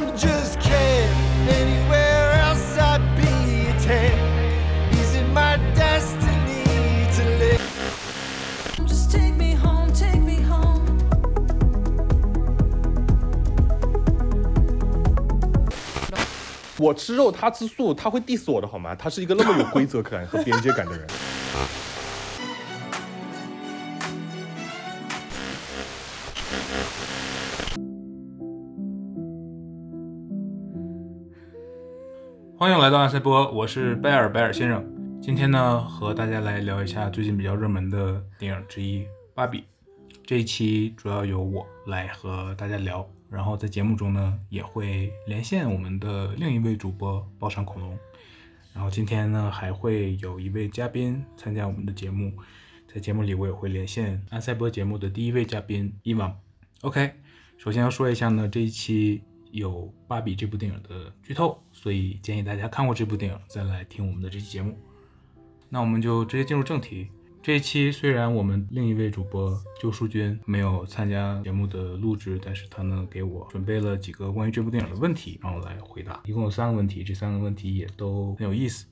I'm just cat. Anywhere else I'd be a tan. Is it my destiny to live? Just take me home, take me home. 我吃肉，他吃素，他会 diss 我的好吗？他是一个那么有规则感和边界感的人。欢迎来到安塞波，我是贝尔贝尔先生。今天呢，和大家来聊一下最近比较热门的电影之一《芭比》。这一期主要由我来和大家聊，然后在节目中呢，也会连线我们的另一位主播包场恐龙。然后今天呢，还会有一位嘉宾参加我们的节目，在节目里我也会连线安塞波节目的第一位嘉宾伊娃。OK，首先要说一下呢，这一期有《芭比》这部电影的剧透，所以建议大家看过这部电影再来听我们的这期节目。那我们就直接进入正题。这一期虽然我们另一位主播救书君没有参加节目的录制，但是他呢给我准备了几个关于这部电影的问题，让我来回答。一共有三个问题，这三个问题也都很有意思。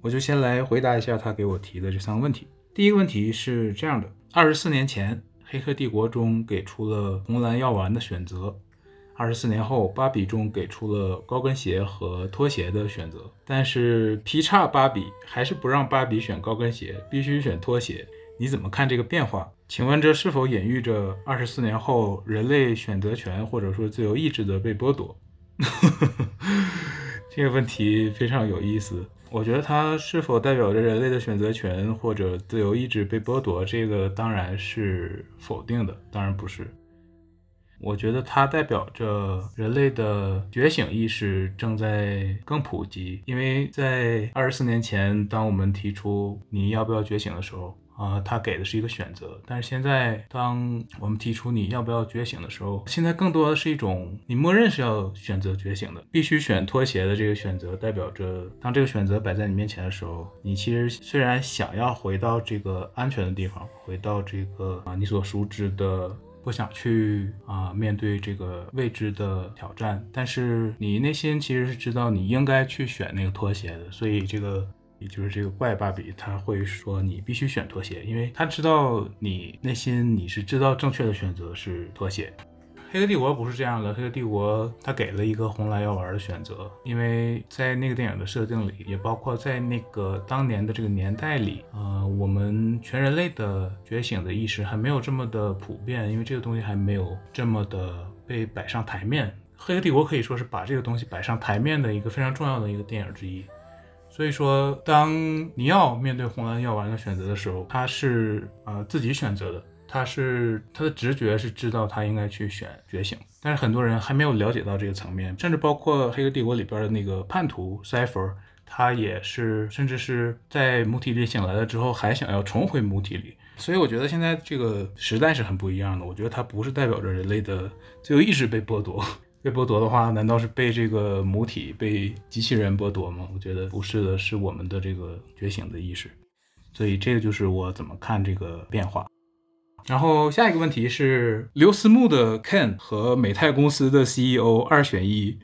我就先来回答一下他给我提的这三个问题。第一个问题是这样的：二十四年前，《黑客帝国》中给出了红蓝药丸的选择。二十四年后，芭比中给出了高跟鞋和拖鞋的选择，但是劈叉芭比还是不让芭比选高跟鞋，必须选拖鞋。你怎么看这个变化？请问这是否隐喻着二十四年后人类选择权或者说自由意志的被剥夺？这个问题非常有意思。我觉得它是否代表着人类的选择权或者自由意志被剥夺？这个当然是否定的，当然不是。我觉得它代表着人类的觉醒意识正在更普及，因为在二十四年前，当我们提出你要不要觉醒的时候，啊、它给的是一个选择；但是现在，当我们提出你要不要觉醒的时候，现在更多的是一种你默认是要选择觉醒的，必须选拖鞋的这个选择，代表着当这个选择摆在你面前的时候，你其实虽然想要回到这个安全的地方，回到这个啊你所熟知的。不想去啊、面对这个未知的挑战，但是你内心其实是知道你应该去选那个拖鞋的，所以这个也就是这个怪芭比他会说你必须选拖鞋，因为他知道你内心你是知道正确的选择是拖鞋。黑客帝国不是这样的，黑客帝国它给了一个红蓝药丸的选择，因为在那个电影的设定里，也包括在那个当年的这个年代里，呃，我们全人类的觉醒的意识还没有这么的普遍，因为这个东西还没有这么的被摆上台面。黑客帝国可以说是把这个东西摆上台面的一个非常重要的一个电影之一。所以说，当尼奥面对红蓝药丸的选择的时候，他是呃自己选择的，他是他的直觉是知道他应该去选觉醒，但是很多人还没有了解到这个层面，甚至包括《黑客帝国》里边的那个叛徒 Cipher，他也是，甚至是在母体里醒来了之后，还想要重回母体里。所以我觉得现在这个时代是很不一样的。我觉得它不是代表着人类的自由意志被剥夺，被剥夺的话，难道是被这个母体、被机器人剥夺吗？我觉得不是的，是我们的这个觉醒的意识。所以这个就是我怎么看这个变化。然后下一个问题是，刘思慕的 Ken 和美泰公司的 CEO 二选一，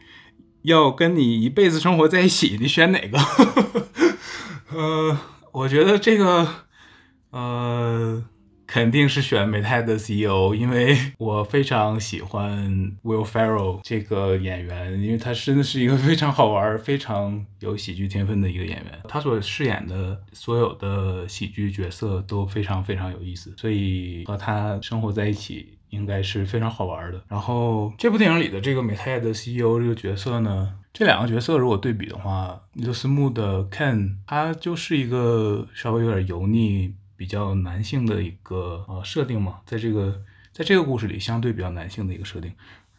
要跟你一辈子生活在一起，你选哪个？呃，我觉得这个，呃，肯定是选美泰的 CEO，因为我非常喜欢 Will Ferrell 这个演员，因为他真的是一个非常好玩、非常有喜剧天分的一个演员。他所饰演的所有的喜剧角色都非常非常有意思，所以和他生活在一起。应该是非常好玩的。然后这部电影里的这个美泰的 CEO 这个角色呢，这两个角色如果对比的话，刘思慕的 Ken 他就是一个稍微有点油腻、比较男性的一个呃设定嘛，在这个在这个故事里相对比较男性的一个设定。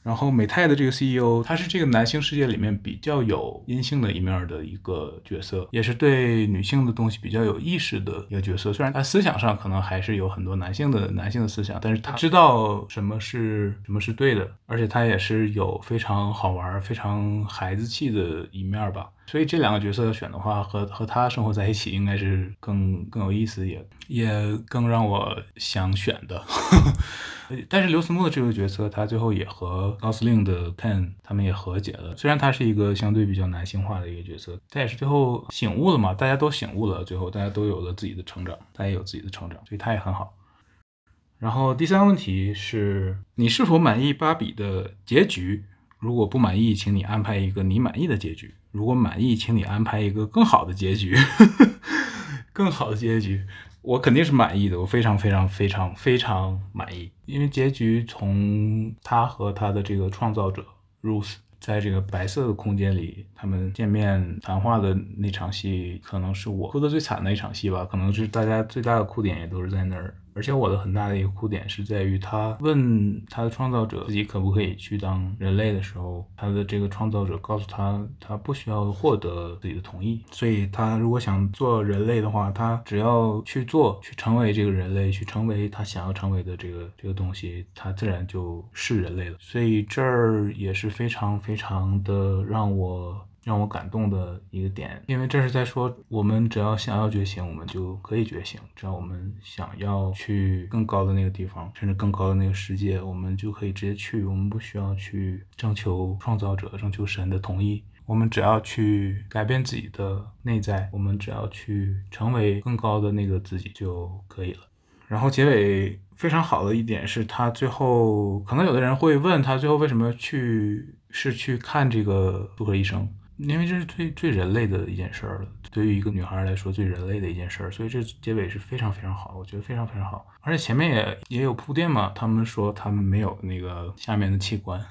然后美泰的这个 CEO，他是这个男性世界里面比较有阴性的一面的一个角色，也是对女性的东西比较有意识的一个角色。虽然他思想上可能还是有很多男性的男性的思想，但是他知道什么是什么是对的，而且他也是有非常好玩、非常孩子气的一面吧。所以这两个角色要选的话，和和他生活在一起应该是更更有意思，也也更让我想选的。但是刘思慕的这个角色，他最后也和高司令的 Ken 他们也和解了。虽然他是一个相对比较男性化的一个角色，但也是最后醒悟了嘛，大家都醒悟了，最后大家都有了自己的成长，他也有自己的成长，所以他也很好。然后第三个问题是你是否满意芭比的结局？如果不满意，请你安排一个你满意的结局；如果满意，请你安排一个更好的结局。更好的结局，我肯定是满意的，我非常非常非常非常满意，因为结局从他和他的这个创造者 Ruth 在这个白色的空间里，他们见面谈话的那场戏，可能是我哭的最惨的一场戏吧，可能是大家最大的哭点也都是在那儿。而且我的很大的一个哭点是在于，他问他的创造者自己可不可以去当人类的时候，他的这个创造者告诉他，他不需要获得自己的同意。所以，他如果想做人类的话，他只要去做，去成为这个人类，去成为他想要成为的这个这个东西，他自然就是人类了。所以这儿也是非常非常的让我。让我感动的一个点，因为这是在说，我们只要想要觉醒，我们就可以觉醒；只要我们想要去更高的那个地方，甚至更高的那个世界，我们就可以直接去。我们不需要去征求创造者、征求神的同意，我们只要去改变自己的内在，我们只要去成为更高的那个自己就可以了。然后结尾非常好的一点是他最后，可能有的人会问他最后为什么去是去看这个妇科医生。因为这是最最人类的一件事儿了，对于一个女孩来说最人类的一件事儿，所以这结尾是非常非常好，我觉得非常非常好。而且前面也也有铺垫嘛，他们说他们没有那个下面的器官，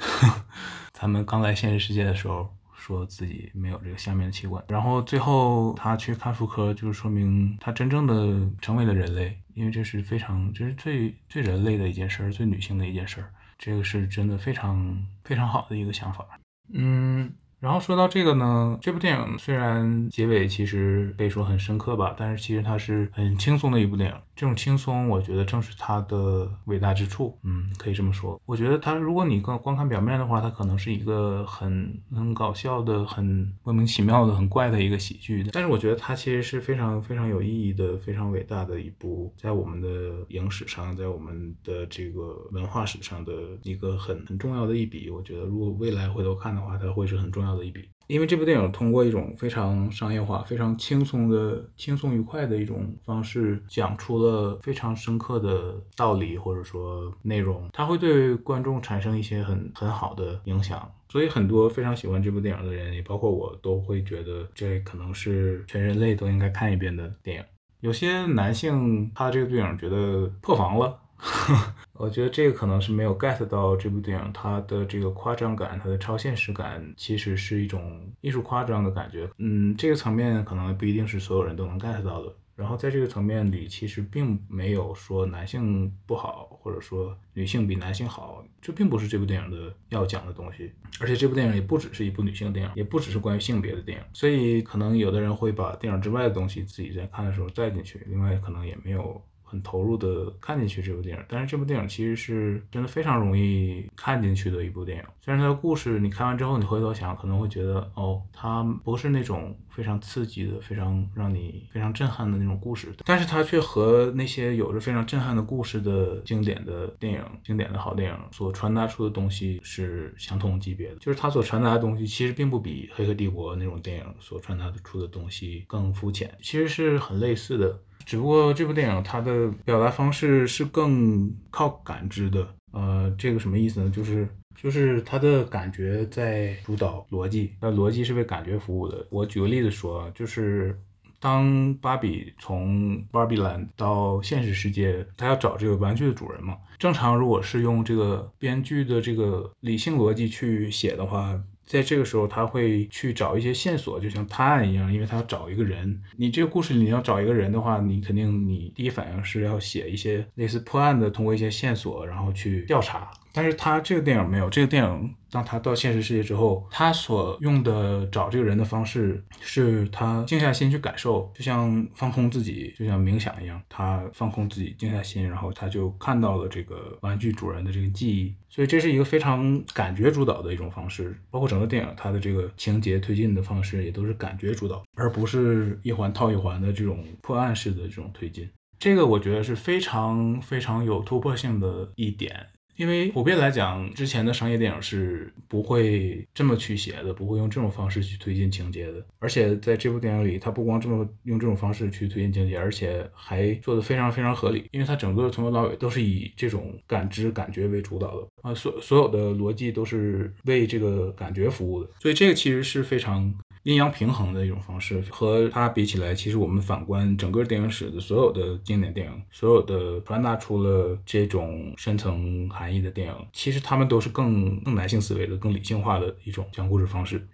他们刚来现实世界的时候说自己没有这个下面的器官，然后最后他去看妇科，就是说明他真正的成为了人类，因为这是非常这是最最人类的一件事儿，最女性的一件事儿，这个是真的非常非常好的一个想法，嗯。然后说到这个呢，这部电影虽然结尾其实可以说很深刻吧，但是其实它是很轻松的一部电影。这种轻松，我觉得正是它的伟大之处。嗯，可以这么说。我觉得它，如果你光光看表面的话，它可能是一个很很搞笑的、很莫名其妙的、很怪的一个喜剧。但是我觉得它其实是非常非常有意义的、非常伟大的一部，在我们的影史上，在我们的这个文化史上的一个很很重要的一笔。我觉得如果未来回头看的话，它会是很重要的一笔。因为这部电影通过一种非常商业化、非常轻松的、轻松愉快的一种方式，讲出了非常深刻的道理或者说内容，它会对观众产生一些很很好的影响。所以很多非常喜欢这部电影的人，也包括我，都会觉得这可能是全人类都应该看一遍的电影。有些男性他这个电影觉得破防了。我觉得这个可能是没有 get 到这部电影它的这个夸张感，它的超现实感，其实是一种艺术夸张的感觉。嗯，这个层面可能不一定是所有人都能 get 到的。然后在这个层面里，其实并没有说男性不好，或者说女性比男性好，这并不是这部电影的要讲的东西。而且这部电影也不只是一部女性电影，也不只是关于性别的电影。所以可能有的人会把电影之外的东西自己在看的时候带进去，另外可能也没有。很投入的看进去这部电影，但是这部电影其实是真的非常容易看进去的一部电影。虽然它的故事你看完之后，你回头想可能会觉得，哦，它不是那种非常刺激的、非常让你非常震撼的那种故事，但是它却和那些有着非常震撼的故事的经典的电影、经典的好电影所传达出的东西是相同级别的。就是它所传达的东西其实并不比《黑客帝国》那种电影所传达出的东西更肤浅，其实是很类似的。只不过这部电影它的表达方式是更靠感知的，呃，这个什么意思呢？就是就是它的感觉在主导逻辑，那逻辑是为感觉服务的。我举个例子说，就是当芭比从 Barbie Land 到现实世界，她要找这个玩具的主人嘛。正常如果是用这个编剧的这个理性逻辑去写的话。在这个时候，他会去找一些线索，就像探案一样，因为他要找一个人。你这个故事你要找一个人的话，你肯定你第一反应是要写一些类似破案的，通过一些线索然后去调查。但是他这个电影没有，这个电影当他到现实世界之后，他所用的找这个人的方式是他静下心去感受，就像放空自己，就像冥想一样，他放空自己，静下心，然后他就看到了这个玩具主人的这个记忆，所以这是一个非常感觉主导的一种方式，包括整个电影它的这个情节推进的方式也都是感觉主导，而不是一环套一环的这种破案式的这种推进。这个我觉得是非常非常有突破性的一点，因为普遍来讲，之前的商业电影是不会这么去写的，不会用这种方式去推进情节的。而且在这部电影里，它不光这么用这种方式去推进情节，而且还做得非常非常合理，因为它整个从头到尾都是以这种感知、感觉为主导的啊，所所有的逻辑都是为这个感觉服务的，所以这个其实是非常。阴阳平衡的一种方式，和它比起来，其实我们反观整个电影史的所有的经典电影，所有的传达出了这种深层含义的电影，其实他们都是更更男性思维的、更理性化的一种讲故事方式。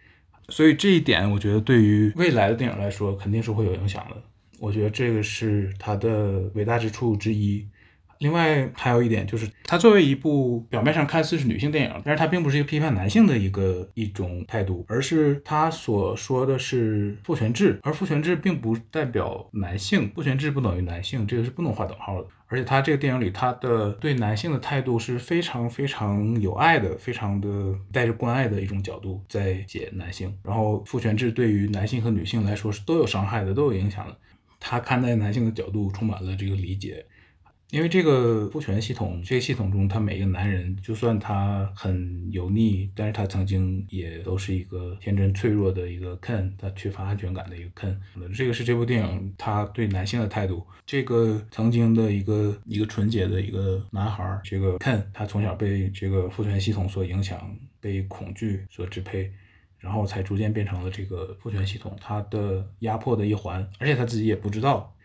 所以这一点，我觉得对于未来的电影来说，肯定是会有影响的。我觉得这个是它的伟大之处之一。另外还有一点就是，它作为一部表面上看似是女性电影，但是它并不是一个批判男性的一个一种态度，而是它所说的是父权制，而父权制并不代表男性，父权制不等于男性，这个是不能划等号的。而且它这个电影里，它的对男性的态度是非常非常有爱的，非常的带着关爱的一种角度在写男性。然后父权制对于男性和女性来说是都有伤害的，都有影响的。他看待男性的角度充满了这个理解。因为这个父权系统，这个系统中，他每一个男人，就算他很油腻，但是他曾经也都是一个天真脆弱的一个 Ken，他缺乏安全感的一个 Ken。这个是这部电影他对男性的态度。这个曾经的一个一个纯洁的一个男孩，这个 Ken，他从小被这个父权系统所影响，被恐惧所支配，然后才逐渐变成了这个父权系统他的压迫的一环，而且他自己也不知道。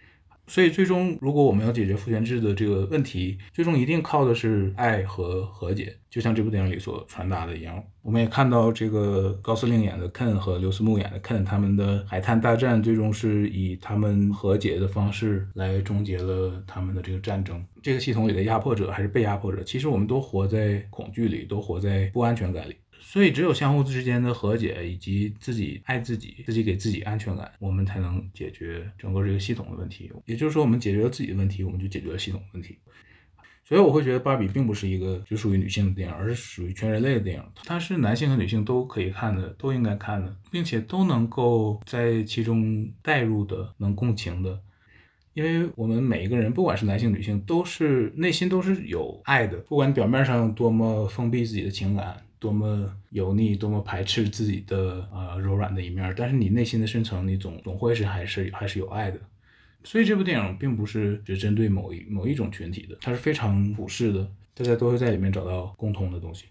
所以，最终如果我们要解决父权制的这个问题，最终一定靠的是爱和和解，就像这部电影里所传达的一样。我们也看到，这个高司令演的 Ken 和刘思慕演的 Ken，他们的海滩大战最终是以他们和解的方式来终结了他们的这个战争。这个系统里的压迫者还是被压迫者，其实我们都活在恐惧里，都活在不安全感里。所以，只有相互之间的和解，以及自己爱自己，自己给自己安全感，我们才能解决整个这个系统的问题。也就是说，我们解决了自己的问题，我们就解决了系统的问题。所以，我会觉得《芭比》并不是一个只属于女性的电影，而是属于全人类的电影。它是男性和女性都可以看的，都应该看的，并且都能够在其中代入的，能共情的。因为我们每一个人，不管是男性女性，都是内心都是有爱的，不管表面上多么封闭自己的情感。多么油腻，多么排斥自己的呃柔软的一面，但是你内心的深层，你总总会是还是还是有爱的。所以这部电影并不是只针对某一某一种群体的，它是非常普世的，大家都会在里面找到共通的东西。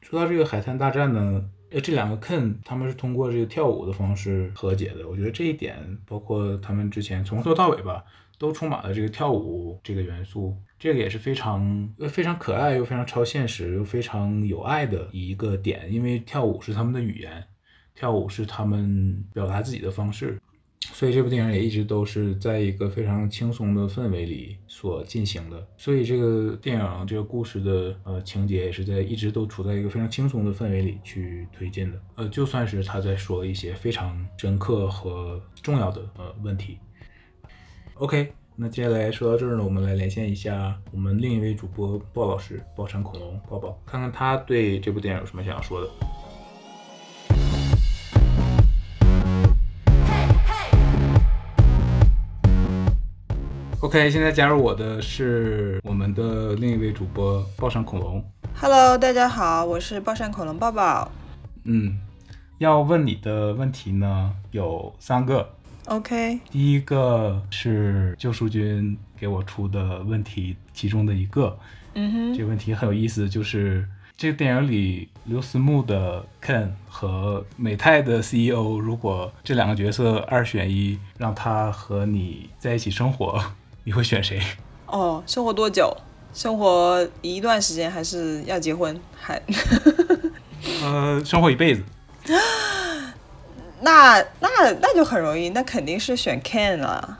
说到这个海滩大战呢，呃，这两个 Ken 他们是通过这个跳舞的方式和解的，我觉得这一点，包括他们之前从头到尾吧。都充满了这个跳舞这个元素，这个也是非常非常可爱又非常超现实又非常有爱的一个点，因为跳舞是他们的语言，跳舞是他们表达自己的方式，所以这部电影也一直都是在一个非常轻松的氛围里所进行的，所以这个电影这个故事的呃情节也是在一直都处在一个非常轻松的氛围里去推进的，呃就算是他在说一些非常深刻和重要的呃问题。OK，那接下来说到这儿呢，我们来连线一下我们另一位主播鲍老师，爆产恐龙鲍宝，看看他对这部电影有什么想要说的。OK，现在加入我的是我们的另一位主播爆产恐龙。Hello，大家好，我是爆闪恐龙抱抱。嗯，要问你的问题呢有三个。OK，第一个是救赎君给我出的问题，其中的一个。嗯哼，这个问题很有意思，就是这个电影里刘思慕的 Ken 和美泰的 CEO，如果这两个角色二选一，让他和你在一起生活，你会选谁？哦，生活多久？生活一段时间，还是要结婚？还呃，生活一辈子。那那那就很容易，那肯定是选 Ken 了。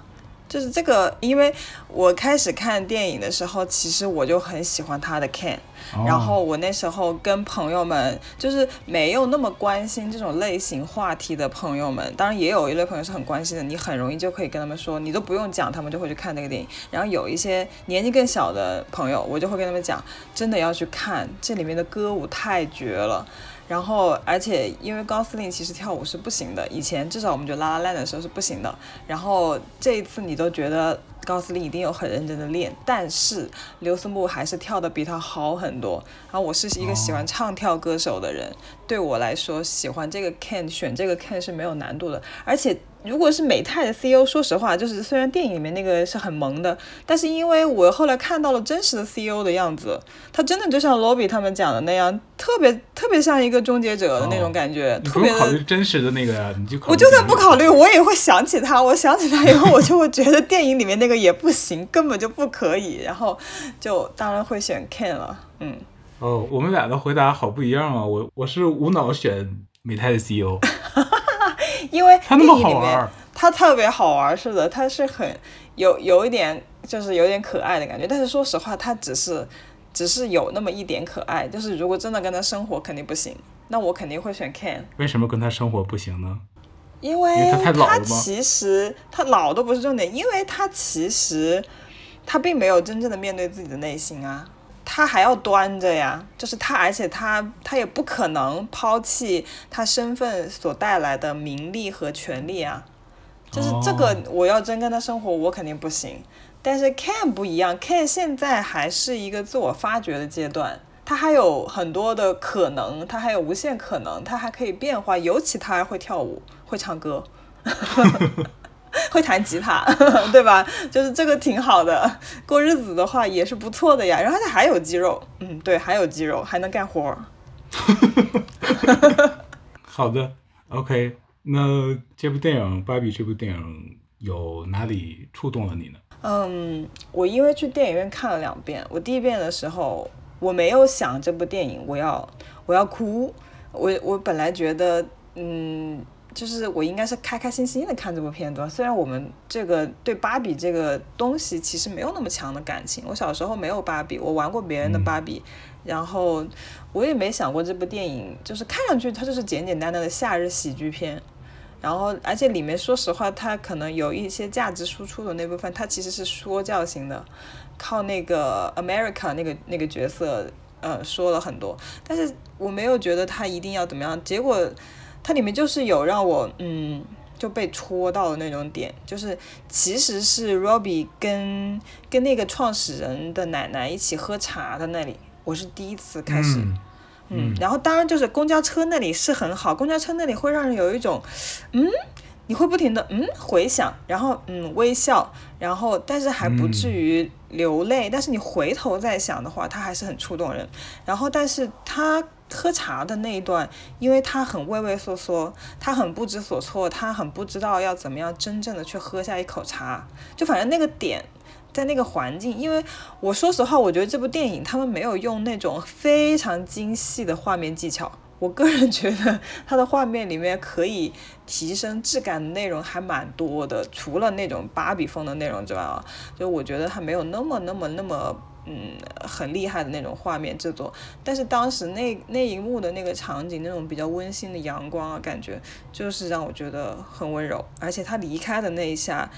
就是这个，因为我开始看电影的时候，其实我就很喜欢他的 Ken，、哦然后我那时候跟朋友们，就是没有那么关心这种类型话题的朋友们，当然也有一类朋友是很关心的，你很容易就可以跟他们说，你都不用讲，他们就会去看那个电影。然后有一些年纪更小的朋友，我就会跟他们讲，真的要去看，这里面的歌舞太绝了。然后，而且因为高司令其实跳舞是不行的，以前至少我们觉得拉拉烂的时候是不行的。然后这一次你都觉得高司令一定有很认真的练，但是刘思慕还是跳的比他好很多。然后我是一个喜欢唱跳歌手的人，对我来说喜欢这个 can 选这个 can 是没有难度的，而且。如果是美泰的 CEO，说实话，就是虽然电影里面那个是很萌的，但是因为我后来看到了真实的 CEO 的样子，他真的就像 Lobby 他们讲的那样，特别特别像一个终结者的那种感觉，不用考虑真实的那个呀，你就考虑我就算不考虑，我也会想起他。我想起他以后，我就会觉得电影里面那个也不行，根本就不可以。然后就当然会选 Ken 了。嗯，哦，我们俩的回答好不一样啊！我我是无脑选美泰的 CEO，因为他那么好玩儿，他特别好玩，是的，他是很有有一点就是有点可爱的感觉。但是说实话，他只是只是有那么一点可爱。就是如果真的跟他生活，肯定不行。那我肯定会选 Ken。为什么跟他生活不行呢？因为他太老了吗其实他老都不是重点，因为他其实他并没有真正的面对自己的内心啊，他还要端着呀，就是他，而且他他也不可能抛弃他身份所带来的名利和权利啊，就是这个我要真跟他生活，我肯定不行。但是 Ken 不一样，Ken 现在还是一个自我发掘的阶段，他还有很多的可能，他还有无限可能，他还可以变化，尤其他还会跳舞，会唱歌，会弹吉他，对吧？就是这个挺好的，过日子的话也是不错的呀。然后他还有肌肉，嗯，对，还有肌肉，还能干活儿。好的，OK，那这部电影《芭比》这部电影有哪里触动了你呢？嗯，我因为去电影院看了两遍，我第一遍的时候我没有想这部电影我要我要哭，我我本来觉得嗯。就是我应该是开开心心的看这部片子，虽然我们这个对芭比这个东西其实没有那么强的感情。我小时候没有芭比，我玩过别人的芭比，然后我也没想过这部电影就是看上去它就是简简单单的夏日喜剧片，然后而且里面说实话，它可能有一些价值输出的那部分，它其实是说教型的，靠那个 America 那个那个角色呃说了很多，但是我没有觉得它一定要怎么样，结果它里面就是有让我嗯。就被戳到的那种点，就是其实是 Robbie 跟跟那个创始人的奶奶一起喝茶的那里，我是第一次开始，嗯嗯，然后当然就是公交车那里是很好，公交车那里会让人有一种，嗯，你会不停的嗯回想，然后嗯微笑，然后但是还不至于流泪，但是你回头再想的话，它还是很触动人。然后但是他喝茶的那一段，因为他很畏畏缩缩，他很不知所措，他很不知道要怎么样真正的去喝下一口茶，就反正那个点。在那个环境，因为我说实话，我觉得这部电影他们没有用那种非常精细的画面技巧。我个人觉得 它的画面里面可以提升质感的内容还蛮多的，除了那种芭比风的内容之外啊，就我觉得它没有那么那么那么嗯很厉害的那种画面制作。但是当时那那一幕的那个场景，那种比较温馨的阳光啊，感觉就是让我觉得很温柔。而且他离开的那一下。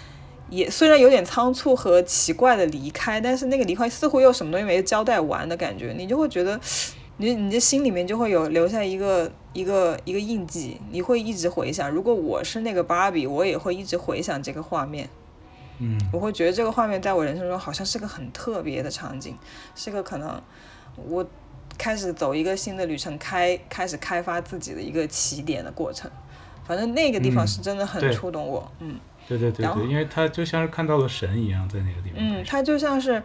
也虽然有点仓促和奇怪的离开，但是那个离开似乎又什么东西没交代完的感觉，你就会觉得，你你的心里面就会有留下一个一个一个印记，你会一直回想。如果我是那个芭比，我也会一直回想这个画面，嗯我会觉得这个画面在我人生中好像是个很特别的场景，是个可能我开始走一个新的旅程，开开始开发自己的一个起点的过程。反正那个地方嗯是真的很触动我，嗯。对对对对，因为他就像是看到了神一样，在那个地方嗯。他就像是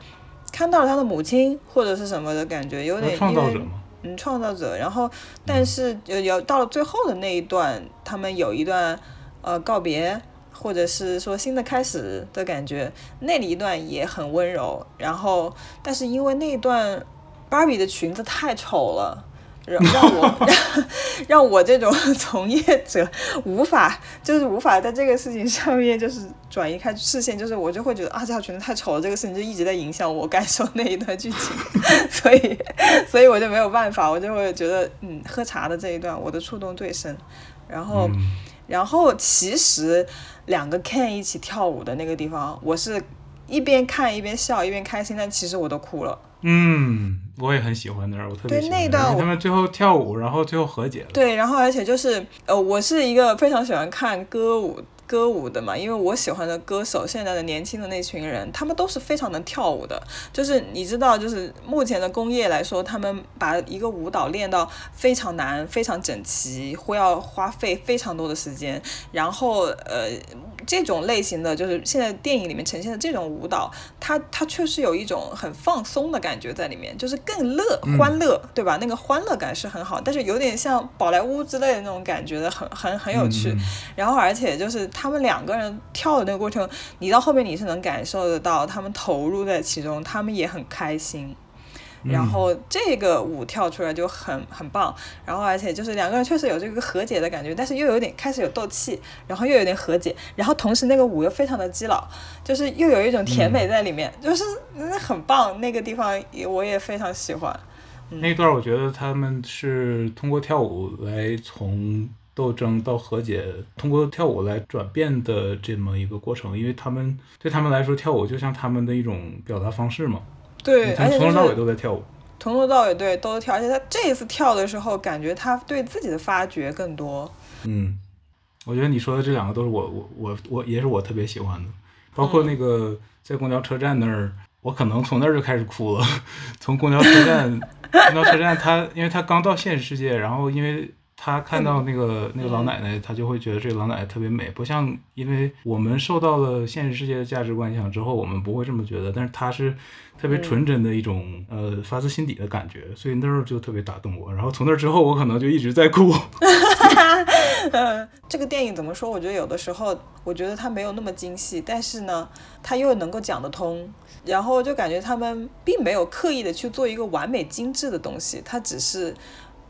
看到了他的母亲或者是什么的感觉，有点因为创造者嘛，嗯，创造者。然后，但是有有到了最后的那一段，他们有一段呃告别，或者是说新的开始的感觉，那里一段也很温柔。然后，但是因为那一段芭比的裙子太丑了。让让我 让让我这种 从业者无法就是无法在这个事情上面就是转移开视线，就是我就会觉得啊这条裙子太丑了，这个事情就一直在影响我感受那一段剧情，所以所以我就没有办法，我就会觉得嗯喝茶的这一段我的触动最深，然后。嗯然后其实两个 Ken 一起跳舞的那个地方，我是一边看一边笑一边开心，但其实我都哭了。嗯，我也很喜欢那儿，我特别喜欢那段他们最后跳舞，然后最后和解了。对，然后而且就是呃，我是一个非常喜欢看歌舞歌舞的嘛，因为我喜欢的歌手，现在的年轻的那群人，他们都是非常能跳舞的。就是你知道，就是目前的工业来说，他们把一个舞蹈练到非常难、非常整齐，会要花费非常多的时间。然后呃，这种类型的就是现在电影里面呈现的这种舞蹈，它它确实有一种很放松的感觉在里面，就是更乐欢乐，对吧？那个欢乐感是很好，但是有点像宝莱坞之类的那种感觉的，很很很有趣。嗯然后而且就是他们两个人跳的那个过程，你到后面你是能感受得到他们投入在其中，他们也很开心。然后这个舞跳出来就很很棒，然后而且就是两个人确实有这个和解的感觉，但是又有点开始有斗气，然后又有点和解，然后同时那个舞又非常的基佬，就是又有一种甜美在里面，就是那很棒，那个地方也我也非常喜欢。那段我觉得他们是通过跳舞来从斗争到和解，通过跳舞来转变的这么一个过程，因为他们对他们来说，跳舞就像他们的一种表达方式嘛。对，他而且从头到尾都在跳舞。从头到尾对都跳，而且他这一次跳的时候，感觉他对自己的发掘更多。嗯，我觉得你说的这两个都是我我我我也是我特别喜欢的，包括那个在公交车站那儿，我可能从那儿就开始哭了。从公交车站，公交车站他因为他刚到现实世界，然后因为他看到那个那个老奶奶，他就会觉得这个老奶奶特别美，不像因为我们受到了现实世界的价值观影响之后，我们不会这么觉得，但是他是特别纯真的一种呃发自心底的感觉，所以那时候就特别打动我。然后从那之后，我可能就一直在哭。这个电影怎么说？我觉得有的时候，我觉得它没有那么精细，但是呢，它又能够讲得通。然后就感觉他们并没有刻意的去做一个完美精致的东西，它只是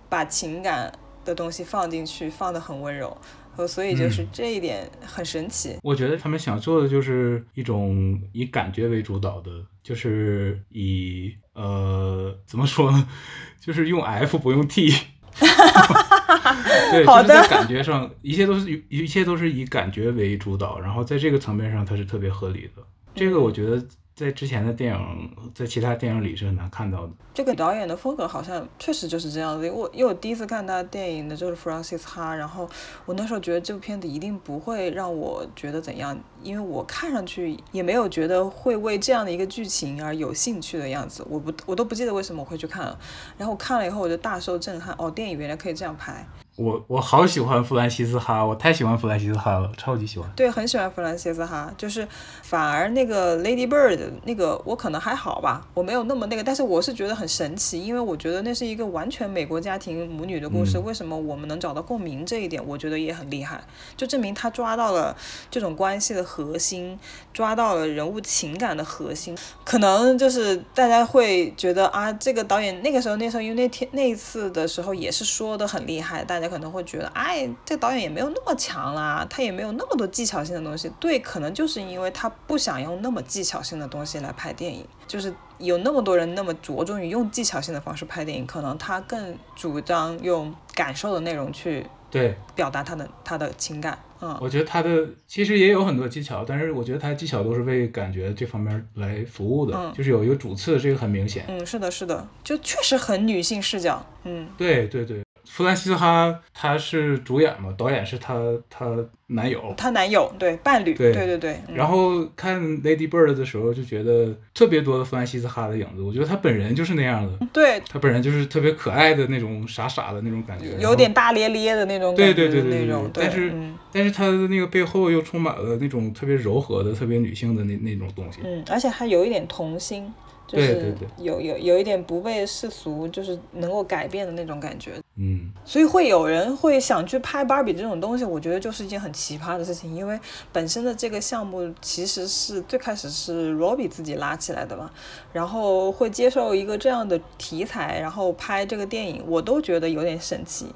把情感的东西放进去，放得很温柔。呃，所以就是嗯这一点很神奇。我觉得他们想做的就是一种以感觉为主导的，就是以呃怎么说呢，就是用 F 不用 T。对，好的就是在感觉上，一切都是以一切都是以感觉为主导，然后在这个层面上，它是特别合理的。这个我觉得在之前的电影，在其他电影里是很难看到的。这个导演的风格好像确实就是这样子。我因为我第一次看他电影的就是 Francis Ha，然后我那时候觉得这部片子一定不会让我觉得怎样，因为我看上去也没有觉得会为这样的一个剧情而有兴趣的样子。我不我都不记得为什么我会去看了，然后我看了以后我就大受震撼，哦，电影原来可以这样拍。我我好喜欢弗兰西斯哈，我太喜欢弗兰西斯哈了，超级喜欢。对，很喜欢弗兰西斯哈，就是反而那个 Lady Bird 那个我可能还好吧，我没有那么那个，但是我是觉得很神奇，因为我觉得那是一个完全美国家庭母女的故事，嗯为什么我们能找到共鸣这一点，我觉得也很厉害，就证明他抓到了这种关系的核心，抓到了人物情感的核心，可能就是大家会觉得啊，这个导演那个时候那时候因为那天那一次的时候也是说的很厉害，大家可能会觉得，哎，这导演也没有那么强啦，他也没有那么多技巧性的东西。对，可能就是因为他不想用那么技巧性的东西来拍电影，就是有那么多人那么着重于用技巧性的方式拍电影，可能他更主张用感受的内容去对，表达他的他的情感。嗯，我觉得他的其实也有很多技巧，但是我觉得他的技巧都是为感觉这方面来服务的，嗯就是有一个主次，这个很明显。嗯，是的，是的，就确实很女性视角。嗯，对对对，弗兰西斯哈他是主演嘛，导演是他他男友。她男友对伴侣，对对对对。嗯然后看 Lady Bird 的时候，就觉得特别多的弗兰西斯哈的影子。我觉得他本人就是那样的，对，他本人就是特别可爱的那种傻傻的那种感觉，有点大咧咧的那种感觉对对对对那种，但是嗯但是他的那个背后又充满了那种特别柔和的、特别女性的那那种东西。嗯，而且还有一点童心，就是有有有一点不被世俗就是能够改变的那种感觉。嗯，所以会有人会想去拍芭比这种东西，我觉得就是一件很奇葩的事情，因为本身的这个项目其实是最开始是 Robbie 自己拉起来的嘛，然后会接受一个这样的题材，然后拍这个电影，我都觉得有点神奇。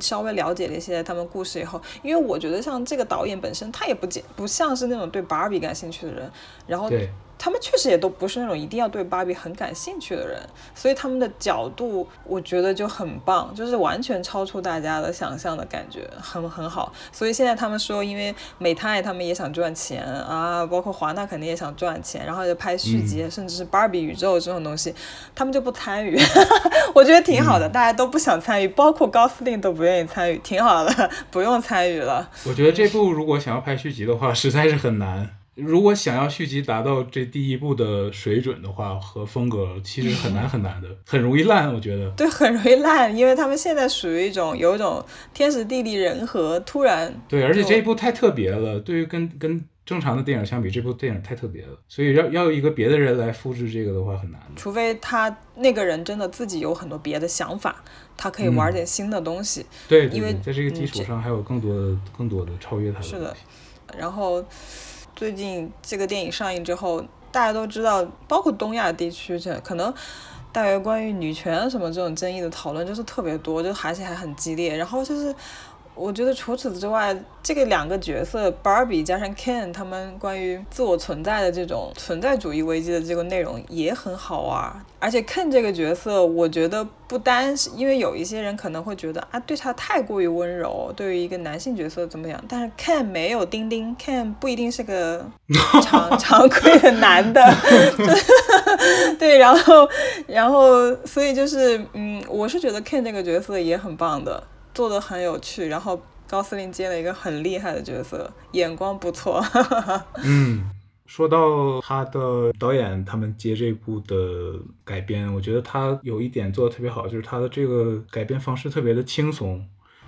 稍微了解了一些他们故事以后，因为我觉得像这个导演本身，他也不见不像是那种对芭比感兴趣的人，然后对，他们确实也都不是那种一定要对芭比很感兴趣的人，所以他们的角度我觉得就很棒，就是完全超出大家的想象的感觉，很很好。所以现在他们说，因为美泰他们也想赚钱啊，包括华纳肯定也想赚钱，然后就拍续集，甚至是芭比宇宙这种东西，他们就不参与，我觉得挺好的，大家都不想参与，包括高司令都不愿意参与，挺好的，不用参与了。我觉得这部如果想要拍续集的话，实在是很难。如果想要续集达到这第一部的水准的话和风格，其实很难很难的，很容易烂。我觉得，对，很容易烂，因为他们现在属于一种有一种天时地利人和，突然对，而且这一部太特别了，对于跟跟正常的电影相比，这部电影太特别了，所以要要有一个别的人来复制这个的话很难。除非他那个人真的自己有很多别的想法，他可以玩点新的东西。对，对因为在这个基础上还有更多的更多的超越他的是的。然后最近这个电影上映之后，大家都知道，包括东亚地区，这可能大约关于女权什么这种争议的讨论就是特别多，就而且还很激烈。然后就是。我觉得除此之外，这个两个角色 Barbie 加上 Ken 他们关于自我存在的这种存在主义危机的这个内容也很好玩。而且 Ken 这个角色，我觉得不单是因为有一些人可能会觉得啊，对他太过于温柔，对于一个男性角色怎么样？但是 Ken 没有丁丁，Ken 不一定是个常常规的男的，对，然后然后所以就是嗯，我是觉得 Ken 这个角色也很棒的，做的很有趣，然后高司令接了一个很厉害的角色，眼光不错。嗯，说到他的导演他们接这部的改编，我觉得他有一点做的特别好，就是他的这个改编方式特别的轻松。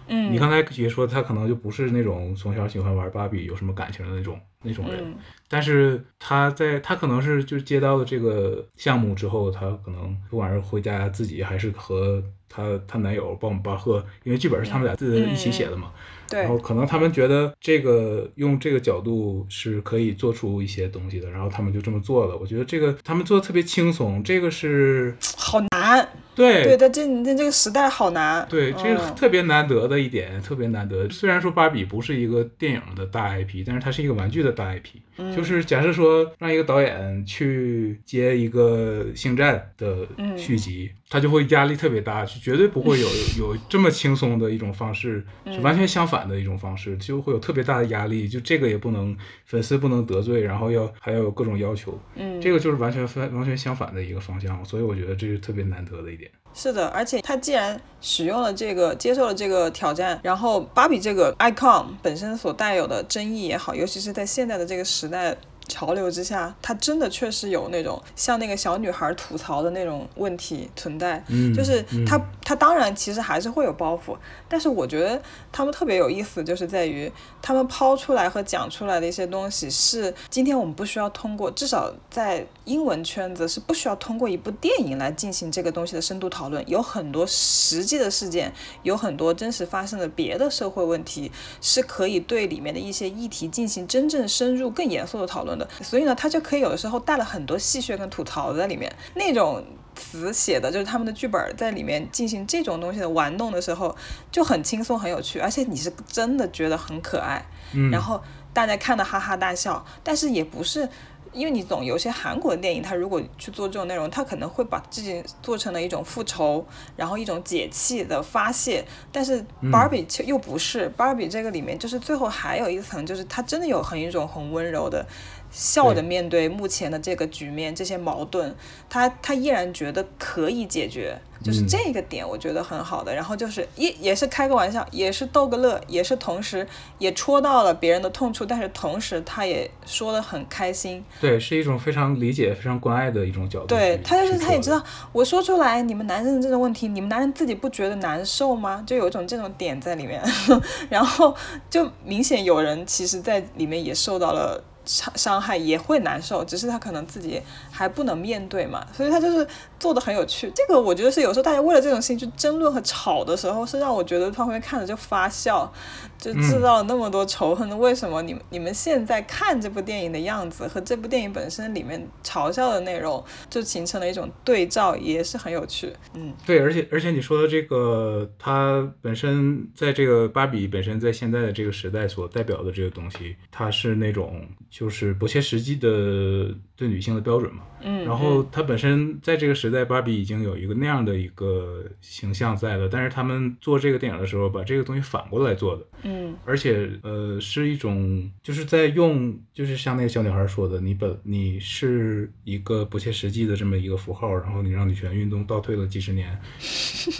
嗯。你刚才也说他可能就不是那种从小喜欢玩芭比、有什么感情的那种那种人，嗯。但是他在他可能是就是接到了这个项目之后，他可能不管是回家自己还是和他他男友鲍姆巴赫，因为剧本是他们俩自己一起写的嘛，对。然后可能他们觉得这个用这个角度是可以做出一些东西的，然后他们就这么做了。我觉得这个他们做的特别轻松，这个是好难，对对，但这在这个时代好难。对，这个嗯特别难得的一点，特别难得。虽然说芭比不是一个电影的大 IP，但是它是一个玩具的大 IP。就是假设说让一个导演去接一个星战的续集，他就会压力特别大，就绝对不会有 有这么轻松的一种方式，是完全相反的一种方式，就会有特别大的压力。就这个也不能粉丝不能得罪，然后要还要有各种要求。嗯，这个就是完全分完全相反的一个方向，所以我觉得这是特别难得的一点。是的，而且他既然使用了这个，接受了这个挑战，然后芭比这个 icon 本身所带有的争议也好，尤其是在现在的这个时代潮流之下，它真的确实有那种像那个小女孩吐槽的那种问题存在。嗯，就是嗯他他当然其实还是会有包袱，但是我觉得他们特别有意思，就是在于他们抛出来和讲出来的一些东西是今天我们不需要通过，至少在英文圈子是不需要通过一部电影来进行这个东西的深度讨论，有很多实际的事件，有很多真实发生的别的社会问题是可以对里面的一些议题进行真正深入、更严肃的讨论的，所以呢，他就可以有的时候带了很多戏谑跟吐槽在里面，那种。词写的就是他们的剧本在里面进行这种东西的玩弄的时候，就很轻松很有趣，而且你是真的觉得很可爱，嗯然后大家看的哈哈大笑，但是也不是。因为你总，有些韩国的电影，它如果去做这种内容，它可能会把自己做成了一种复仇，然后一种解气的发泄。但是 Barbie 却又不是、Barbie 这个里面，就是最后还有一层，就是它真的有很一种很温柔的笑着面对目前的这个局面，这些矛盾，他他依然觉得可以解决，就是嗯这个点我觉得很好的。然后就是也也是开个玩笑，也是逗个乐，也是同时也戳到了别人的痛处，但是同时他也说的很开心。对，是一种非常理解、非常关爱的一种角度。对他就是他也知道，我说出来，你们男人的这种问题，你们男人自己不觉得难受吗？就有一种这种点在里面，然后就明显有人其实在里面也受到了伤伤害也会难受，只是他可能自己还不能面对嘛，所以他就是做的很有趣。这个我觉得是有时候大家为了这种事情去争论和吵的时候，是让我觉得他会看着就发笑，就制造了那么多仇恨。为什么你们你们现在看这部电影的样子和这部电影本身里面嘲笑的内容，就形成了一种对照，也是很有趣。嗯，对，而且而且你说的这个，它本身在这个芭比本身在现在的这个时代所代表的这个东西，它是那种就是不切实际的对女性的标准嘛。嗯，然后她本身在这个时代，芭比已经有一个那样的一个形象在了，但是他们做这个电影的时候，把这个东西反过来做的，嗯。而且呃是一种就是在用，就是像那个小女孩说的，你本你是一个不切实际的这么一个符号，然后你让女权运动倒退了几十年，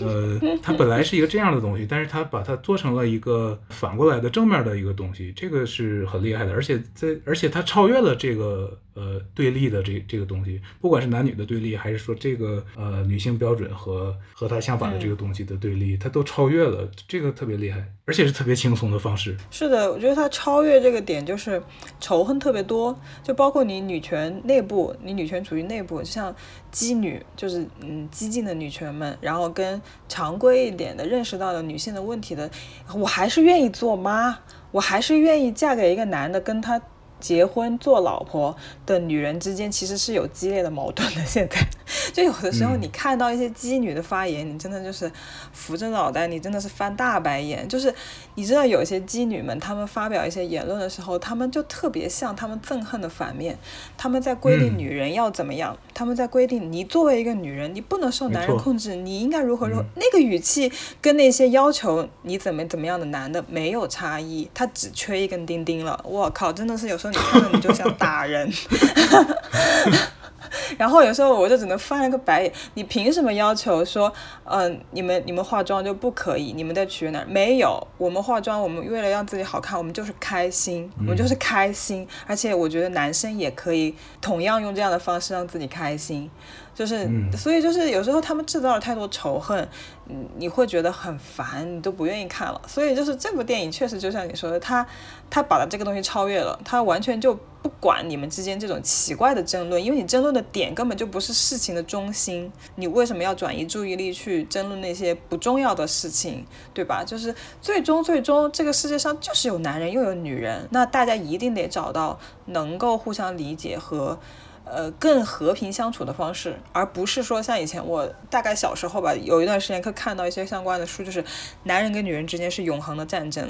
呃，它本来是一个这样的东西，但是它把它做成了一个反过来的正面的一个东西，这个是很厉害的，而且在而且它超越了这个呃对立的这这个东西，不管是男女的对立，还是说这个呃女性标准和和它相反的这个东西的对立，它都超越了，这个特别厉害，而且是特别轻松的方式。是的，我觉得它超越这个点就是仇恨特别多，就包括你女权内部，你女权处于内部，就像激女，就是嗯激进的女权们，然后跟常规一点的认识到了女性的问题的，我还是愿意做妈，我还是愿意嫁给一个男的，跟他。结婚做老婆的女人之间其实是有激烈的矛盾的。现在，就有的时候你看到一些激女的发言，你真的就是扶着脑袋，你真的是翻大白眼。就是你知道，有些激女们，她们发表一些言论的时候，她们就特别像她们憎恨的反面。她们在规定嗯女人要怎么样，她们在规定你作为一个女人，你不能受男人控制，你应该如何如何。那个语气跟那些要求你怎么怎么样的男的没有差异，他只缺一根钉钉了。我靠，真的是有时候你看了你就想打人。然后有时候我就只能翻了个白眼，你凭什么要求说，嗯、你们你们化妆就不可以？你们在取悦哪儿？没有，我们化妆，我们为了让自己好看，我们就是开心，我们就是开心。而且我觉得男生也可以同样用这样的方式让自己开心。就是，所以就是有时候他们制造了太多仇恨，嗯，你会觉得很烦，你都不愿意看了。所以就是这部电影确实就像你说的，他他把这个东西超越了，他完全就不管你们之间这种奇怪的争论，因为你争论的点根本就不是事情的中心，你为什么要转移注意力去争论那些不重要的事情，对吧？就是最终最终这个世界上就是有男人又有女人，那大家一定得找到能够互相理解和。呃，更和平相处的方式，而不是说像以前我大概小时候吧，有一段时间可看到一些相关的书，就是男人跟女人之间是永恒的战争。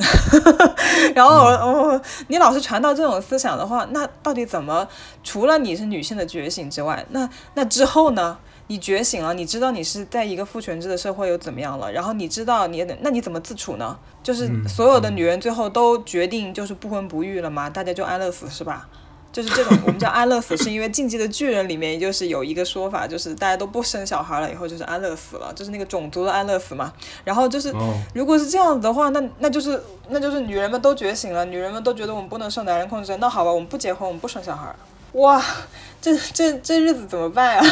然后我我你老是传到这种思想的话，那到底怎么？除了你是女性的觉醒之外，那那之后呢？你觉醒了，你知道你是在一个父权制的社会又怎么样了？然后你知道你那你怎么自处呢？就是所有的女人最后都决定就是不婚不育了吗？大家就安乐死是吧？就是这种，我们叫安乐死，是因为《进击的巨人》里面就是有一个说法，就是大家都不生小孩了以后就是安乐死了，就是那个种族的安乐死嘛。然后就是哦，如果是这样子的话，那那就是那就是女人们都觉醒了，女人们都觉得我们不能受男人控制，那好吧，我们不结婚，我们不生小孩儿。哇，这这这日子怎么办啊？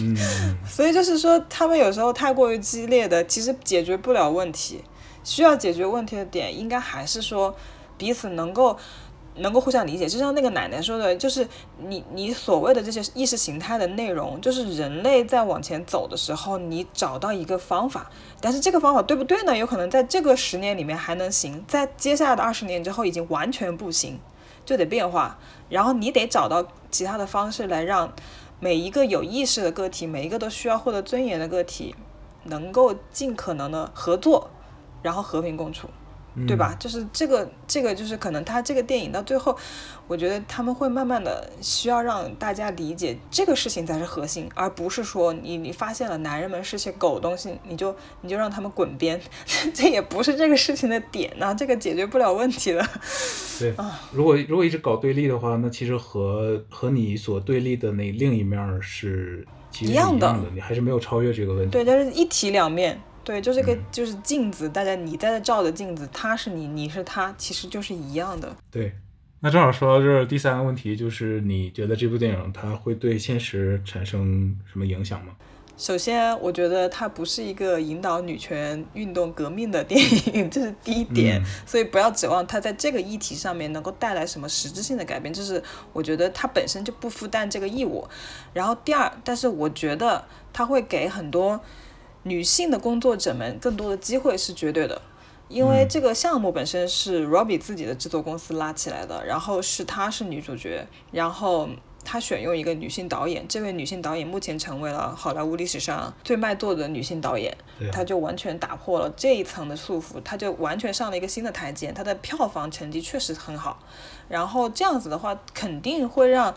嗯，所以就是说，他们有时候太过于激烈的，其实解决不了问题。需要解决问题的点，应该还是说彼此能够能够互相理解。就像那个奶奶说的，就是你你所谓的这些意识形态的内容，就是人类在往前走的时候，你找到一个方法，但是这个方法对不对呢？有可能在这个十年里面还能行，在接下来的二十年之后已经完全不行，就得变化。然后你得找到其他的方式来让每一个有意识的个体，每一个都需要获得尊严的个体，能够尽可能的合作，然后和平共处，对吧？就是这个，这个就是可能他这个电影到最后，我觉得他们会慢慢的需要让大家理解这个事情才是核心，而不是说你你发现了男人们是些狗东西，你就你就让他们滚边，这也不是这个事情的点呐、这个解决不了问题的。对。如果如果一直搞对立的话，那其实和和你所对立的那另一面儿是一一样的样的，你还是没有超越这个问题。对，但是一体两面。对，就是个就是镜子，大家你在这照的镜子，他是你，你是他，其实就是一样的。对，那正好说到这儿，第三个问题就是你觉得这部电影它会对现实产生什么影响吗？首先，我觉得它不是一个引导女权运动革命的电影，这是第一点。嗯所以不要指望它在这个议题上面能够带来什么实质性的改变，这是我觉得它本身就不负担这个义务。然后第二，但是我觉得它会给很多女性的工作者们更多的机会是绝对的。因为这个项目本身是 Robbie 自己的制作公司拉起来的，然后是她是女主角，然后她选用一个女性导演，这位女性导演目前成为了好莱坞历史上最卖座的女性导演，她就完全打破了这一层的束缚，她就完全上了一个新的台阶，她的票房成绩确实很好，然后这样子的话，肯定会让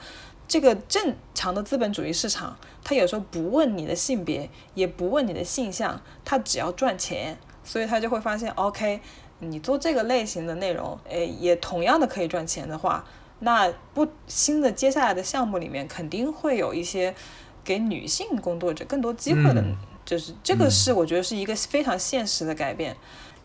这个正常的资本主义市场，它有时候不问你的性别，也不问你的性向，它只要赚钱，所以他就会发现，OK，你做这个类型的内容，诶，也同样的可以赚钱的话，那不新的接下来的项目里面肯定会有一些给女性工作者更多机会的，嗯就是这个是我觉得是一个非常现实的改变。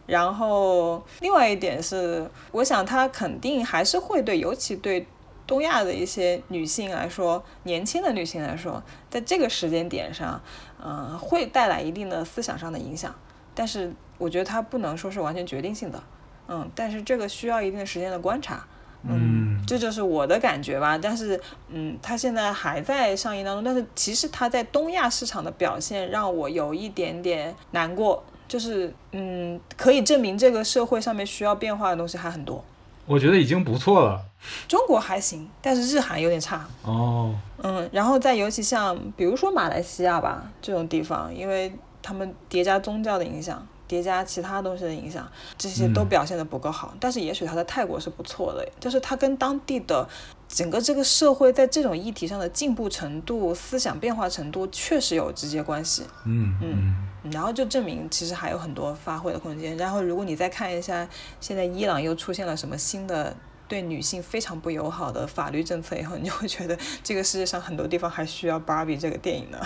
然后另外一点是，我想他肯定还是会对，尤其对东亚的一些女性来说，年轻的女性来说，在这个时间点上，嗯、会带来一定的思想上的影响。但是我觉得它不能说是完全决定性的，嗯，但是这个需要一定的时间的观察。嗯这就是我的感觉吧。但是，嗯，它现在还在上映当中，但是其实它在东亚市场的表现让我有一点点难过，就是，嗯，可以证明这个社会上面需要变化的东西还很多。我觉得已经不错了。中国还行，但是日韩有点差。哦，嗯，然后再尤其像比如说马来西亚吧这种地方，因为他们叠加宗教的影响，叠加其他东西的影响，这些都嗯表现的不够好。但是也许他在泰国是不错的，就是他跟当地的整个这个社会在这种议题上的进步程度、思想变化程度确实有直接关系。嗯嗯然后就证明其实还有很多发挥的空间。然后如果你再看一下，现在伊朗又出现了什么新的对女性非常不友好的法律政策以后，你就会觉得这个世界上很多地方还需要《芭比》这个电影呢。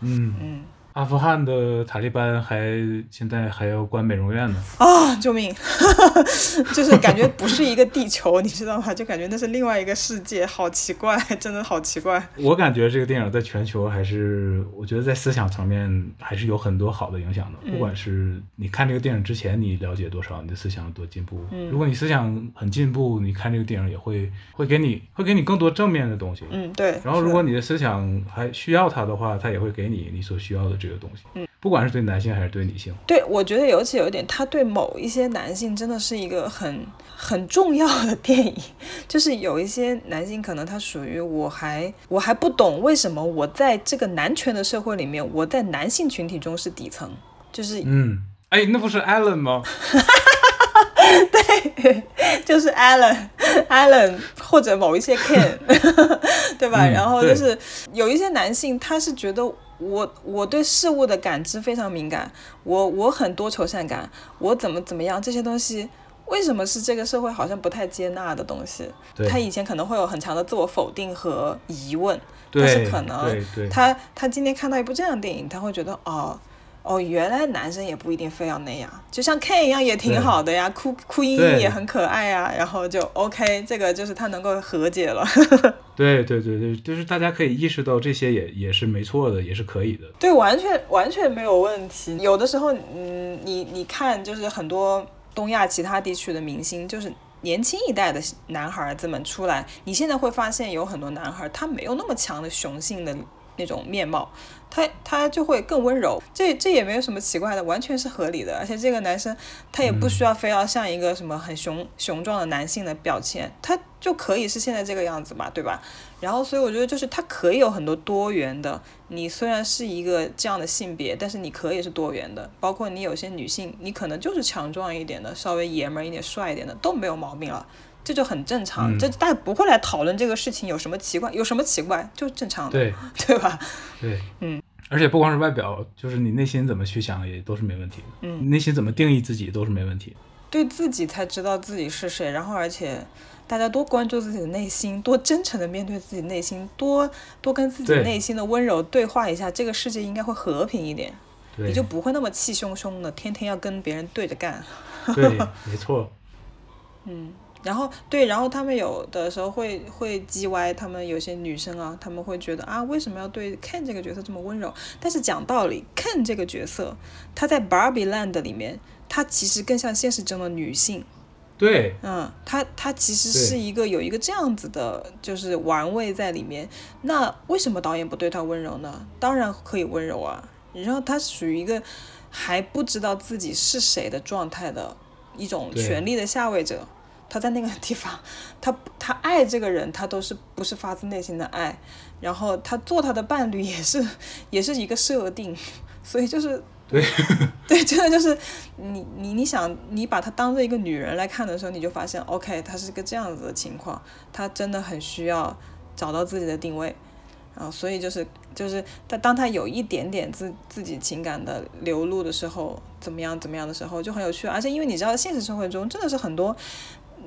嗯嗯。阿富汗的塔利班还现在还要关美容院呢。啊、救命！就是感觉不是一个地球，你知道吗？就感觉那是另外一个世界，好奇怪，真的好奇怪。我感觉这个电影在全球还是，我觉得在思想层面还是有很多好的影响的。不管是你看这个电影之前你了解多少，你的思想有多进步。如果你思想很进步，你看这个电影也会会给你会给你更多正面的东西。嗯，对。然后，如果你的思想还需要它的话，它也会给你你所需要的这个东西。嗯，不管是对男性还是对女性。对，我觉得尤其有一点，他对某一些男性真的是一个很很重要的电影，就是有一些男性可能他属于我还我还不懂为什么我在这个男权的社会里面，我在男性群体中是底层，就是嗯，哎，那不是 Allen 吗？对就是 Allen，Allen 或者某一些 Ken，对吧？嗯然后就是有一些男性，他是觉得我我对事物的感知非常敏感，我我很多愁善感，我怎么怎么样这些东西。为什么是这个社会好像不太接纳的东西？他以前可能会有很强的自我否定和疑问，但是可能他他今天看到一部这样的电影，他会觉得哦哦，原来男生也不一定非要那样，就像 Ken 一样也挺好的呀，哭哭嘤嘤也很可爱呀，然后就 OK，这个就是他能够和解了。对对对对，就是大家可以意识到这些也也是没错的，也是可以的。对，完全完全没有问题。有的时候，嗯，你你看，就是很多东亚其他地区的明星，就是年轻一代的男孩子们出来，你现在会发现有很多男孩他没有那么强的雄性的那种面貌，他他就会更温柔，这这也没有什么奇怪的，完全是合理的。而且这个男生他也不需要非要像一个什么很雄雄壮的男性的表现，他就可以是现在这个样子嘛，对吧？然后所以我觉得就是他可以有很多多元的，你虽然是一个这样的性别，但是你可以是多元的，包括你有些女性，你可能就是强壮一点的，稍微爷们儿一点、帅一点的都没有毛病了。这就很正常，嗯这大家不会来讨论这个事情有什么奇怪，有什么奇怪，就正常的，对 对吧？对，嗯，而且不光是外表，就是你内心怎么去想也都是没问题的。嗯你内心怎么定义自己都是没问题。对自己才知道自己是谁，然后而且大家多关注自己的内心，多真诚的面对自己内心，多多跟自己内心的温柔对话一下，这个世界应该会和平一点，你就不会那么气汹汹的，天天要跟别人对着干。对，没错。然后对，然后他们有的时候会会叽歪，他们有些女生啊，他们会觉得啊，为什么要对 Ken 这个角色这么温柔？但是讲道理，Ken 这个角色，他在 Barbie Land 里面，他其实更像现实中的女性。对，嗯，他他其实是一个有一个这样子的，就是玩味在里面。那为什么导演不对他温柔呢？当然可以温柔啊。然后他属于一个还不知道自己是谁的状态的一种权力的下位者。他在那个地方，他他爱这个人，他都是不是发自内心的爱。然后他做他的伴侣也是 也是一个设定，所以就是对对，真的就是你你你想你把他当做一个女人来看的时候，你就发现，OK，他是个这样子的情况，他真的很需要找到自己的定位，啊，所以就是就是他当他有一点点自自己情感的流露的时候，怎么样怎么样的时候就很有趣，而且因为你知道现实生活中真的是很多。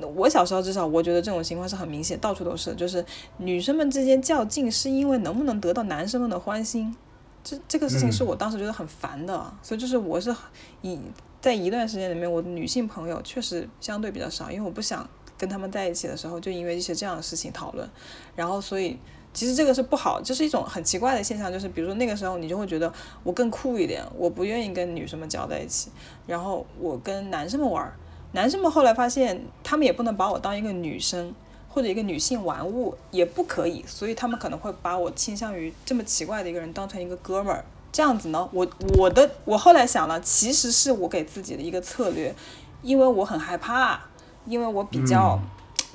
我小时候至少我觉得这种情况是很明显，到处都是，就是女生们之间较劲是因为能不能得到男生们的欢心，这这个事情嗯。是我当时觉得很烦的，所以就是我是以在一段时间里面，我的女性朋友确实相对比较少，因为我不想跟他们在一起的时候就因为一些这样的事情讨论，然后所以其实这个是不好，就是一种很奇怪的现象，就是比如说那个时候你就会觉得我更酷一点，我不愿意跟女生们交在一起，然后我跟男生们玩儿，男生们后来发现他们也不能把我当一个女生。或者一个女性玩物也不可以，所以他们可能会把我倾向于这么奇怪的一个人当成一个哥们儿。这样子呢，我我的我后来想了，其实是我给自己的一个策略，因为我很害怕，因为我比较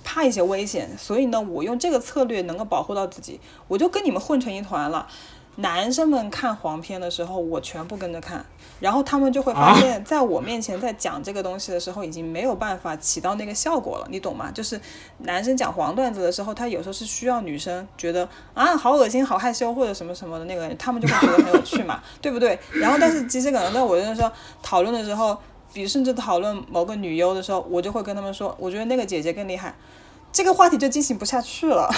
怕一些危险，所以呢，我用这个策略能够保护到自己，我就跟你们混成一团了。男生们看黄片的时候，我全部跟着看，然后他们就会发现，在我面前在讲这个东西的时候，已经没有办法起到那个效果了，你懂吗？就是男生讲黄段子的时候，他有时候是需要女生觉得啊好恶心、好害羞或者什么什么的那个人，他们就会觉得很有趣嘛，对不对？然后但是其实可能在我就是说讨论的时候，比如甚至讨论某个女优的时候，我就会跟他们说，我觉得那个姐姐更厉害，这个话题就进行不下去了。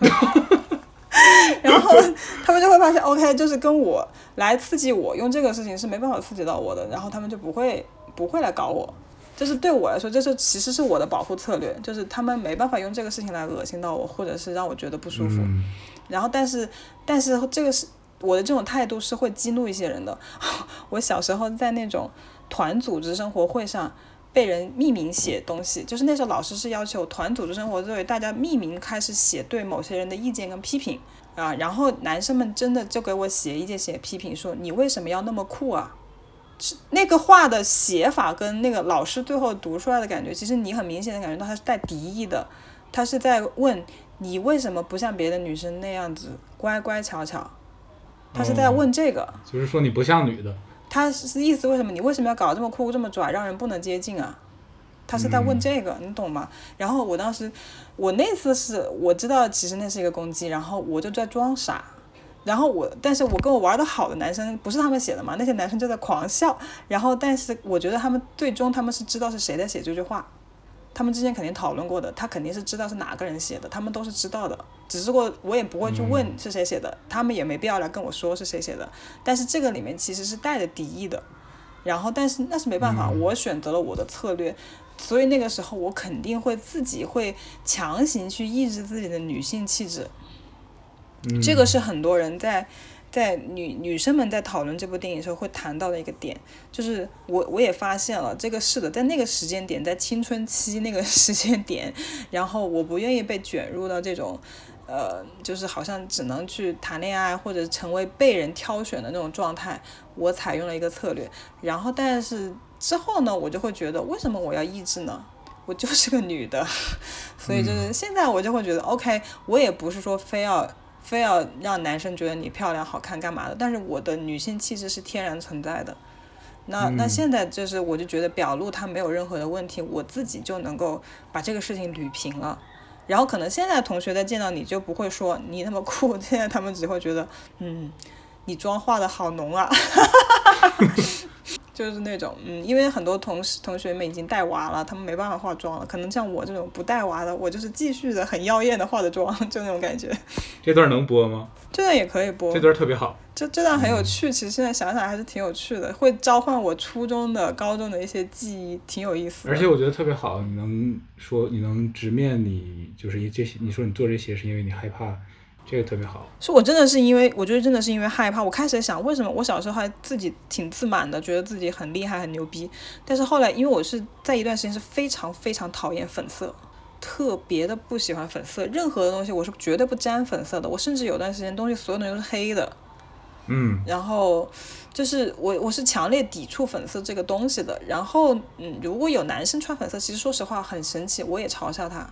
然后他们就会发现，OK，就是跟我来刺激我，用这个事情是没办法刺激到我的，然后他们就不会不会来搞我。就是对我来说，这是其实是我的保护策略，就是他们没办法用这个事情来恶心到我，或者是让我觉得不舒服。嗯然后，但是但是这个是我的这种态度是会激怒一些人的。我小时候在那种团组织生活会上。被人匿名写东西，就是那时候老师是要求团组织生活作为大家匿名开始写对某些人的意见跟批评啊，然后男生们真的就给我写意见写批评说你为什么要那么酷啊？是那个话的写法跟那个老师最后读出来的感觉，其实你很明显的感觉到他是带敌意的，他是在问你为什么不像别的女生那样子乖乖巧巧，他是在问这个。就是说你不像女的，他是意思为什么你为什么要搞这么酷这么拽，让人不能接近啊？他是在问这个，你懂吗？然后我当时，我那次是我知道其实那是一个攻击，然后我就在装傻，然后我，但是我跟我玩的好的男生不是他们写的嘛，那些男生就在狂笑，然后但是我觉得他们最终他们是知道是谁在写这句话，他们之前肯定讨论过的，他肯定是知道是哪个人写的，他们都是知道的，只是过我也不会去问是谁写的，他们也没必要来跟我说是谁写的，但是这个里面其实是带着敌意的，然后但是那是没办法，我选择了我的策略，所以那个时候我肯定会自己会强行去抑制自己的女性气质，嗯、这个是很多人在在女女生们在讨论这部电影的时候会谈到的一个点，就是我我也发现了这个是的，在那个时间点，在青春期那个 时间点，然后我不愿意被卷入到这种。呃，就是好像只能去谈恋爱或者成为被人挑选的那种状态，我采用了一个策略。然后，但是之后呢，我就会觉得，为什么我要抑制呢？我就是个女的，所以就是现在我就会觉得、o k 我也不是说非要非要让男生觉得你漂亮好看干嘛的，但是我的女性气质是天然存在的。那那现在就是，我就觉得表露它没有任何的问题，我自己就能够把这个事情捋平了。然后可能现在同学在见到你就不会说你那么酷，现在他们只会觉得，嗯，你妆化的好浓啊。就是那种嗯，因为很多同事同学们已经带娃了，他们没办法化妆了，可能像我这种不带娃的，我就是继续的很妖艳的化着妆，就那种感觉。这段能播吗？这段也可以播这，段特别好。这这段很有趣，其实现在想想还是挺有趣的，会召唤我初中的、高中的一些记忆，挺有意思的。而且我觉得特别好，你能说你能直面你就是一这些，你说你做这些是因为你害怕，这个特别好。是我真的是因为，我觉得真的是因为害怕。我开始想，为什么我小时候还自己挺自满的，觉得自己很厉害、很牛逼。但是后来，因为我是在一段时间是非常非常讨厌粉色，特别的不喜欢粉色，任何的东西我是绝对不沾粉色的。我甚至有段时间东西所有东西都是黑的，嗯，然后就是我我是强烈抵触粉色这个东西的。然后嗯，如果有男生穿粉色，其实说实话很神奇，我也嘲笑他。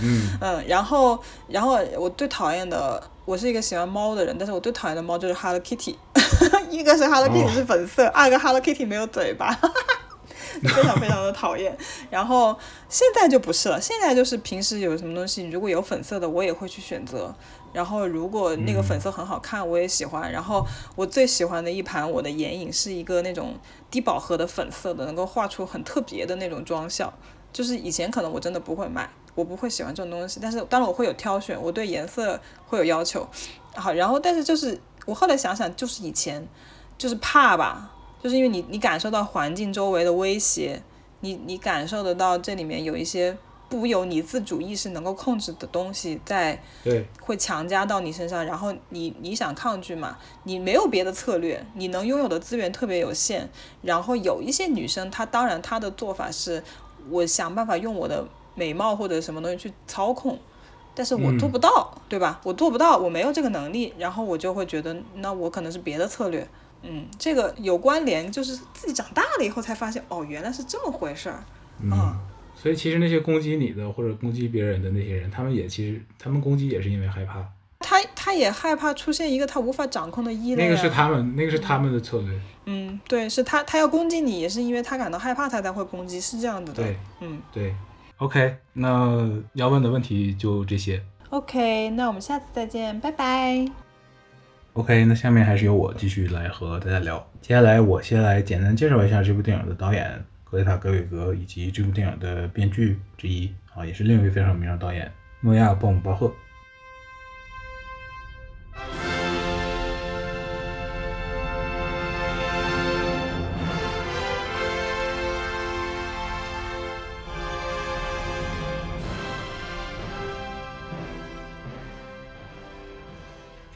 嗯 嗯，然后然后我最讨厌的，我是一个喜欢猫的人，但是我最讨厌的猫就是 Hello Kitty，一个是 Hello Kitty 是粉色，二个 Hello Kitty 没有嘴巴。非常非常的讨厌，然后现在就不是了，现在就是平时有什么东西如果有粉色的，我也会去选择，然后如果那个粉色很好看，我也喜欢。然后我最喜欢的一盘我的眼影是一个那种低饱和的粉色的，能够画出很特别的那种妆效。就是以前可能我真的不会买，我不会喜欢这种东西，但是当然我会有挑选，我对颜色会有要求。好，然后但是就是我后来想想，就是以前就是怕吧，就是因为你你感受到环境周围的威胁，你你感受得到这里面有一些不由你自主意识能够控制的东西在对，会强加到你身上，然后你你想抗拒嘛，你没有别的策略，你能拥有的资源特别有限。然后有一些女生，她当然她的做法是，我想办法用我的美貌或者什么东西去操控，但是我做不到，对吧？我做不到，我没有这个能力，然后我就会觉得，那我可能是别的策略。嗯，这个有关联，就是自己长大了以后才发现，哦，原来是这么回事儿。嗯、所以其实那些攻击你的或者攻击别人的那些人，他们也其实他们攻击也是因为害怕，他他也害怕出现一个他无法掌控的依赖、啊。那个是他们那个是他们的策略。嗯，对，是他，他要攻击你，也是因为他感到害怕，他才会攻击，是这样子的。对，嗯对，OK，那要问的问题就这些。，OK，那我们下次再见，拜拜。OK，那下面还是由我继续来和大家聊。接下来我先来简单介绍一下这部电影的导演格雷塔·格韦格，以及这部电影的编剧之一啊，也是另一位非常有名的导演诺亚·鲍姆巴赫。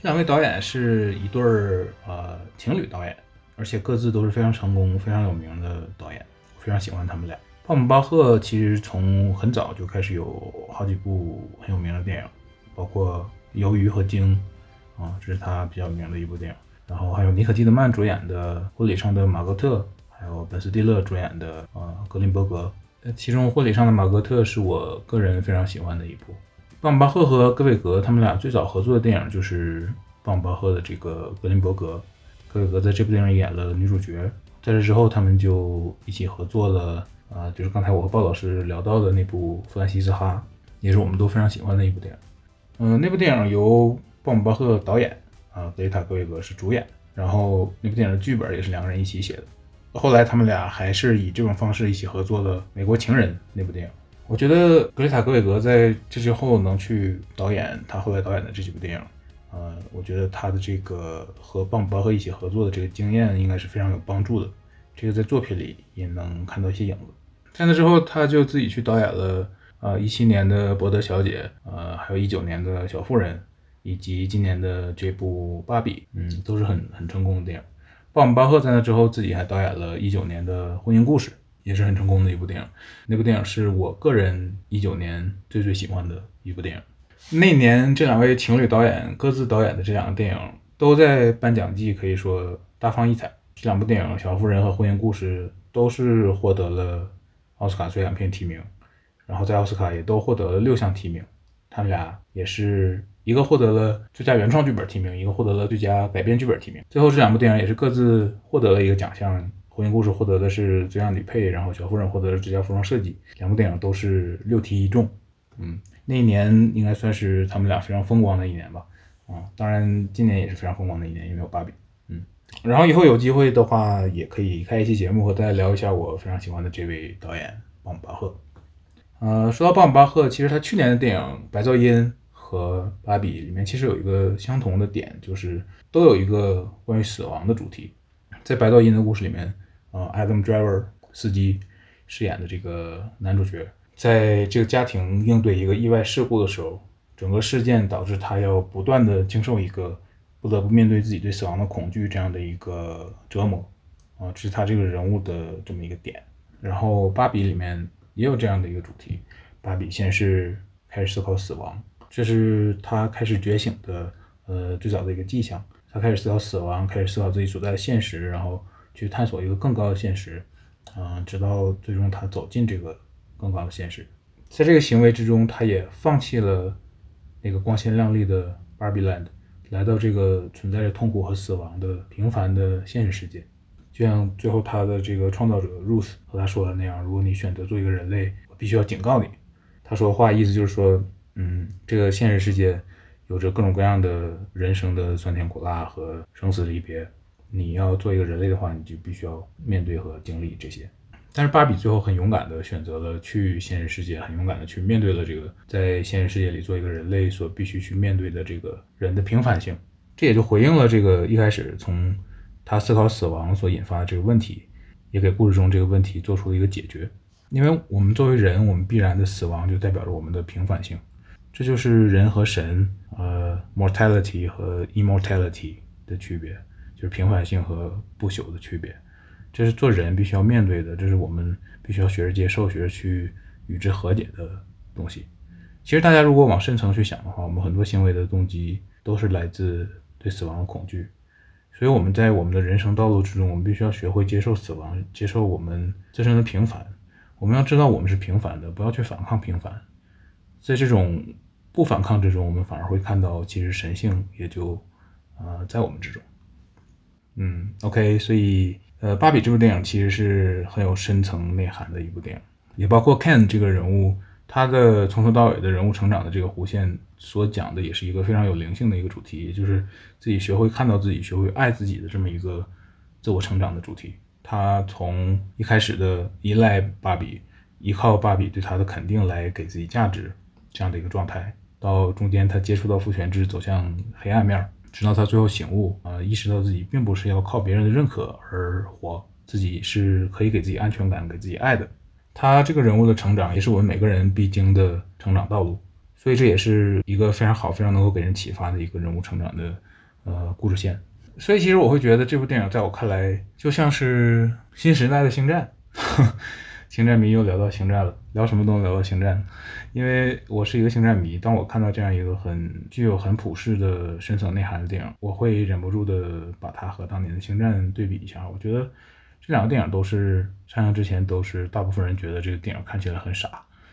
两位导演是一对儿呃情侣导演，而且各自都是非常成功、非常有名的导演，非常喜欢他们俩。鲍姆巴赫其实从很早就开始有好几部很有名的电影，包括《鱿鱼》和《鲸》啊，这是他比较名的一部电影。然后还有尼可基德曼主演的《婚礼上的马格特》，还有本斯蒂勒主演的呃《格林伯格》。其中《婚礼上的马格特》是我个人非常喜欢的一部。鲍姆巴赫和格韦格他们俩最早合作的电影就是鲍姆巴赫的这个《格林伯格》，格韦格在这部电影演了女主角。在这之后，他们就一起合作了，啊、就是刚才我和鲍老师聊到的那部《弗兰西斯哈》，也是我们都非常喜欢的一部电影。嗯、那部电影由鲍姆巴赫导演，啊，格雷塔·格韦格是主演，然后那部电影的剧本也是两个人一起写的。后来他们俩还是以这种方式一起合作了《美国情人》那部电影。我觉得格雷塔·格韦格在这之后能去导演他后来导演的这几部电影，呃，我觉得他的这个和鲍姆巴赫一起合作的这个经验应该是非常有帮助的。这个在作品里也能看到一些影子。在那之后，他就自己去导演了呃一七年的《伯德小姐》，呃，还有一九年的《小妇人》，以及今年的这部《芭比》，嗯，都是很很成功的电影。鲍姆巴赫在那之后自己还导演了一九年的《婚姻故事》，也是很成功的一部电影。那部电影是我个人一九年最最喜欢的一部电影。那年这两位情侣导演各自导演的这两个电影都在颁奖季可以说大放异彩。这两部电影《小妇人》和《婚姻故事》都是获得了奥斯卡最佳影片提名，然后在奥斯卡也都获得了六项提名。他们俩也是一个获得了最佳原创剧本提名，一个获得了最佳改编剧本提名。最后这两部电影也是各自获得了一个奖项，《婚姻故事》获得的是最佳女配，然后《小妇人》获得了最佳服装设计。两部电影都是六提一中。嗯，那一年应该算是他们俩非常风光的一年吧。啊，当然今年也是非常风光的一年，因为有芭比。嗯，然后以后有机会的话，也可以开一期节目和大家聊一下我非常喜欢的这位导演鲍姆巴赫。呃，说到鲍姆巴赫，其实他去年的电影《白噪音》和《芭比》里面其实有一个相同的点，就是都有一个关于死亡的主题。在《白噪音》的故事里面，呃，Adam Driver 司机饰演的这个男主角，在这个家庭应对一个意外事故的时候，整个事件导致他要不断的经受一个不得不面对自己对死亡的恐惧这样的一个折磨，啊，这是他这个人物的这么一个点。然后《芭比》里面也有这样的一个主题，芭比先是开始思考死亡，这是他开始觉醒的呃最早的一个迹象。他开始思考死亡，开始思考自己所在的现实，然后去探索一个更高的现实，嗯、直到最终他走进这个更高的现实。在这个行为之中，他也放弃了那个光鲜亮丽的 Barbie Land，来到这个存在着痛苦和死亡的平凡的现实世界。就像最后他的这个创造者 Ruth 和他说的那样，如果你选择做一个人类，我必须要警告你。他说的话意思就是说，嗯，这个现实世界有着各种各样的人生的酸甜苦辣和生死离别。你要做一个人类的话，你就必须要面对和经历这些。但是芭比最后很勇敢的选择了去现实世界，很勇敢的去面对了这个在现实世界里做一个人类所必须去面对的这个人的平凡性。这也就回应了这个一开始从他思考死亡所引发的这个问题，也给故事中这个问题做出了一个解决。因为我们作为人，我们必然的死亡就代表着我们的平凡性，这就是人和神，呃，mortality 和 immortality 的区别，就是平凡性和不朽的区别。这是做人必须要面对的，这是我们必须要学着接受、学着去与之和解的东西。其实大家如果往深层去想的话，我们很多行为的动机都是来自对死亡的恐惧。所以我们在我们的人生道路之中，我们必须要学会接受死亡，接受我们自身的平凡。我们要知道我们是平凡的，不要去反抗平凡。在这种不反抗之中，我们反而会看到，其实神性也就呃在我们之中。嗯，OK，所以呃，芭比这部电影其实是很有深层内涵的一部电影，也包括 Ken 这个人物，他的从头到尾的人物成长的这个弧线所讲的，也是一个非常有灵性的一个主题，就是自己学会看到自己，学会爱自己的这么一个自我成长的主题。他从一开始的依赖芭比，依靠芭比对他的肯定来给自己价值这样的一个状态，到中间他接触到父权制，走向黑暗面儿，直到他最后醒悟啊、意识到自己并不是要靠别人的认可而活，自己是可以给自己安全感、给自己爱的。他这个人物的成长，也是我们每个人必经的成长道路，所以这也是一个非常好、非常能够给人启发的一个人物成长的呃故事线。所以其实我会觉得这部电影在我看来就像是新时代的星战。星战迷又聊到星战了，聊什么都能聊到星战，因为我是一个星战迷。当我看到这样一个很具有很普世的深层内涵的电影，我会忍不住的把它和当年的星战对比一下。我觉得这两个电影都是上映之前都是大部分人觉得这个电影看起来很傻，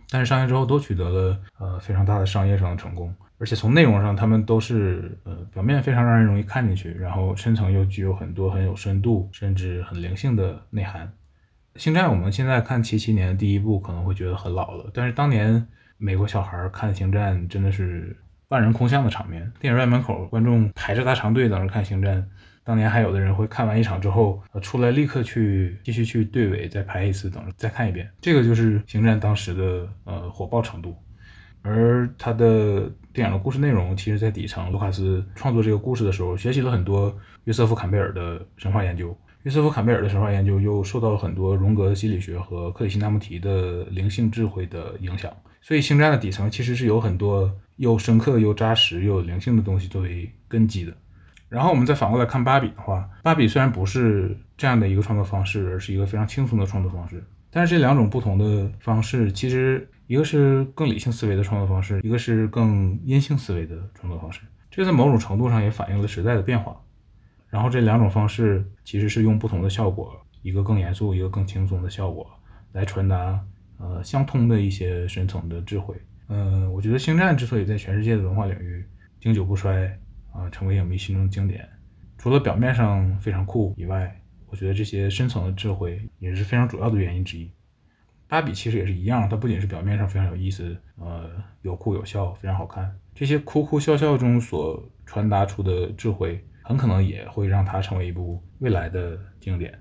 但是上映之后都取得了呃非常大的商业上的成功，而且从内容上他们都是呃表面非常让人容易看进去，然后深层又具有很多很有深度甚至很灵性的内涵。星战我们现在看七七年的第一部可能会觉得很老了，但是当年美国小孩看星战真的是万人空巷的场面，电影院门口观众排着大长队等着看星战。当年还有的人会看完一场之后，呃，出来立刻去继续去队尾再排一次，等着再看一遍。这个就是星战当时的呃火爆程度。而他的电影的故事内容，其实在底层，卢卡斯创作这个故事的时候，学习了很多约瑟夫·坎贝尔的神话研究。约瑟夫·坎贝尔的神话研究又受到了很多荣格的心理学和克里希那穆提的灵性智慧的影响，所以星战的底层其实是有很多又深刻又扎实又有灵性的东西作为根基的。然后我们再反过来看芭比的话，芭比虽然不是这样的一个创作方式，而是一个非常轻松的创作方式，但是这两种不同的方式，其实一个是更理性思维的创作方式，一个是更阴性思维的创作方式。这在某种程度上也反映了时代的变化。然后这两种方式其实是用不同的效果，一个更严肃，一个更轻松的效果，来传达呃相通的一些深层的智慧。嗯、我觉得《星战》之所以在全世界的文化领域经久不衰啊、成为影迷心中的经典，除了表面上非常酷以外，我觉得这些深层的智慧也是非常主要的原因之一。芭比其实也是一样，它不仅是表面上非常有意思，呃，有酷有笑，非常好看。这些哭哭笑笑中所传达出的智慧，很可能也会让它成为一部未来的经典。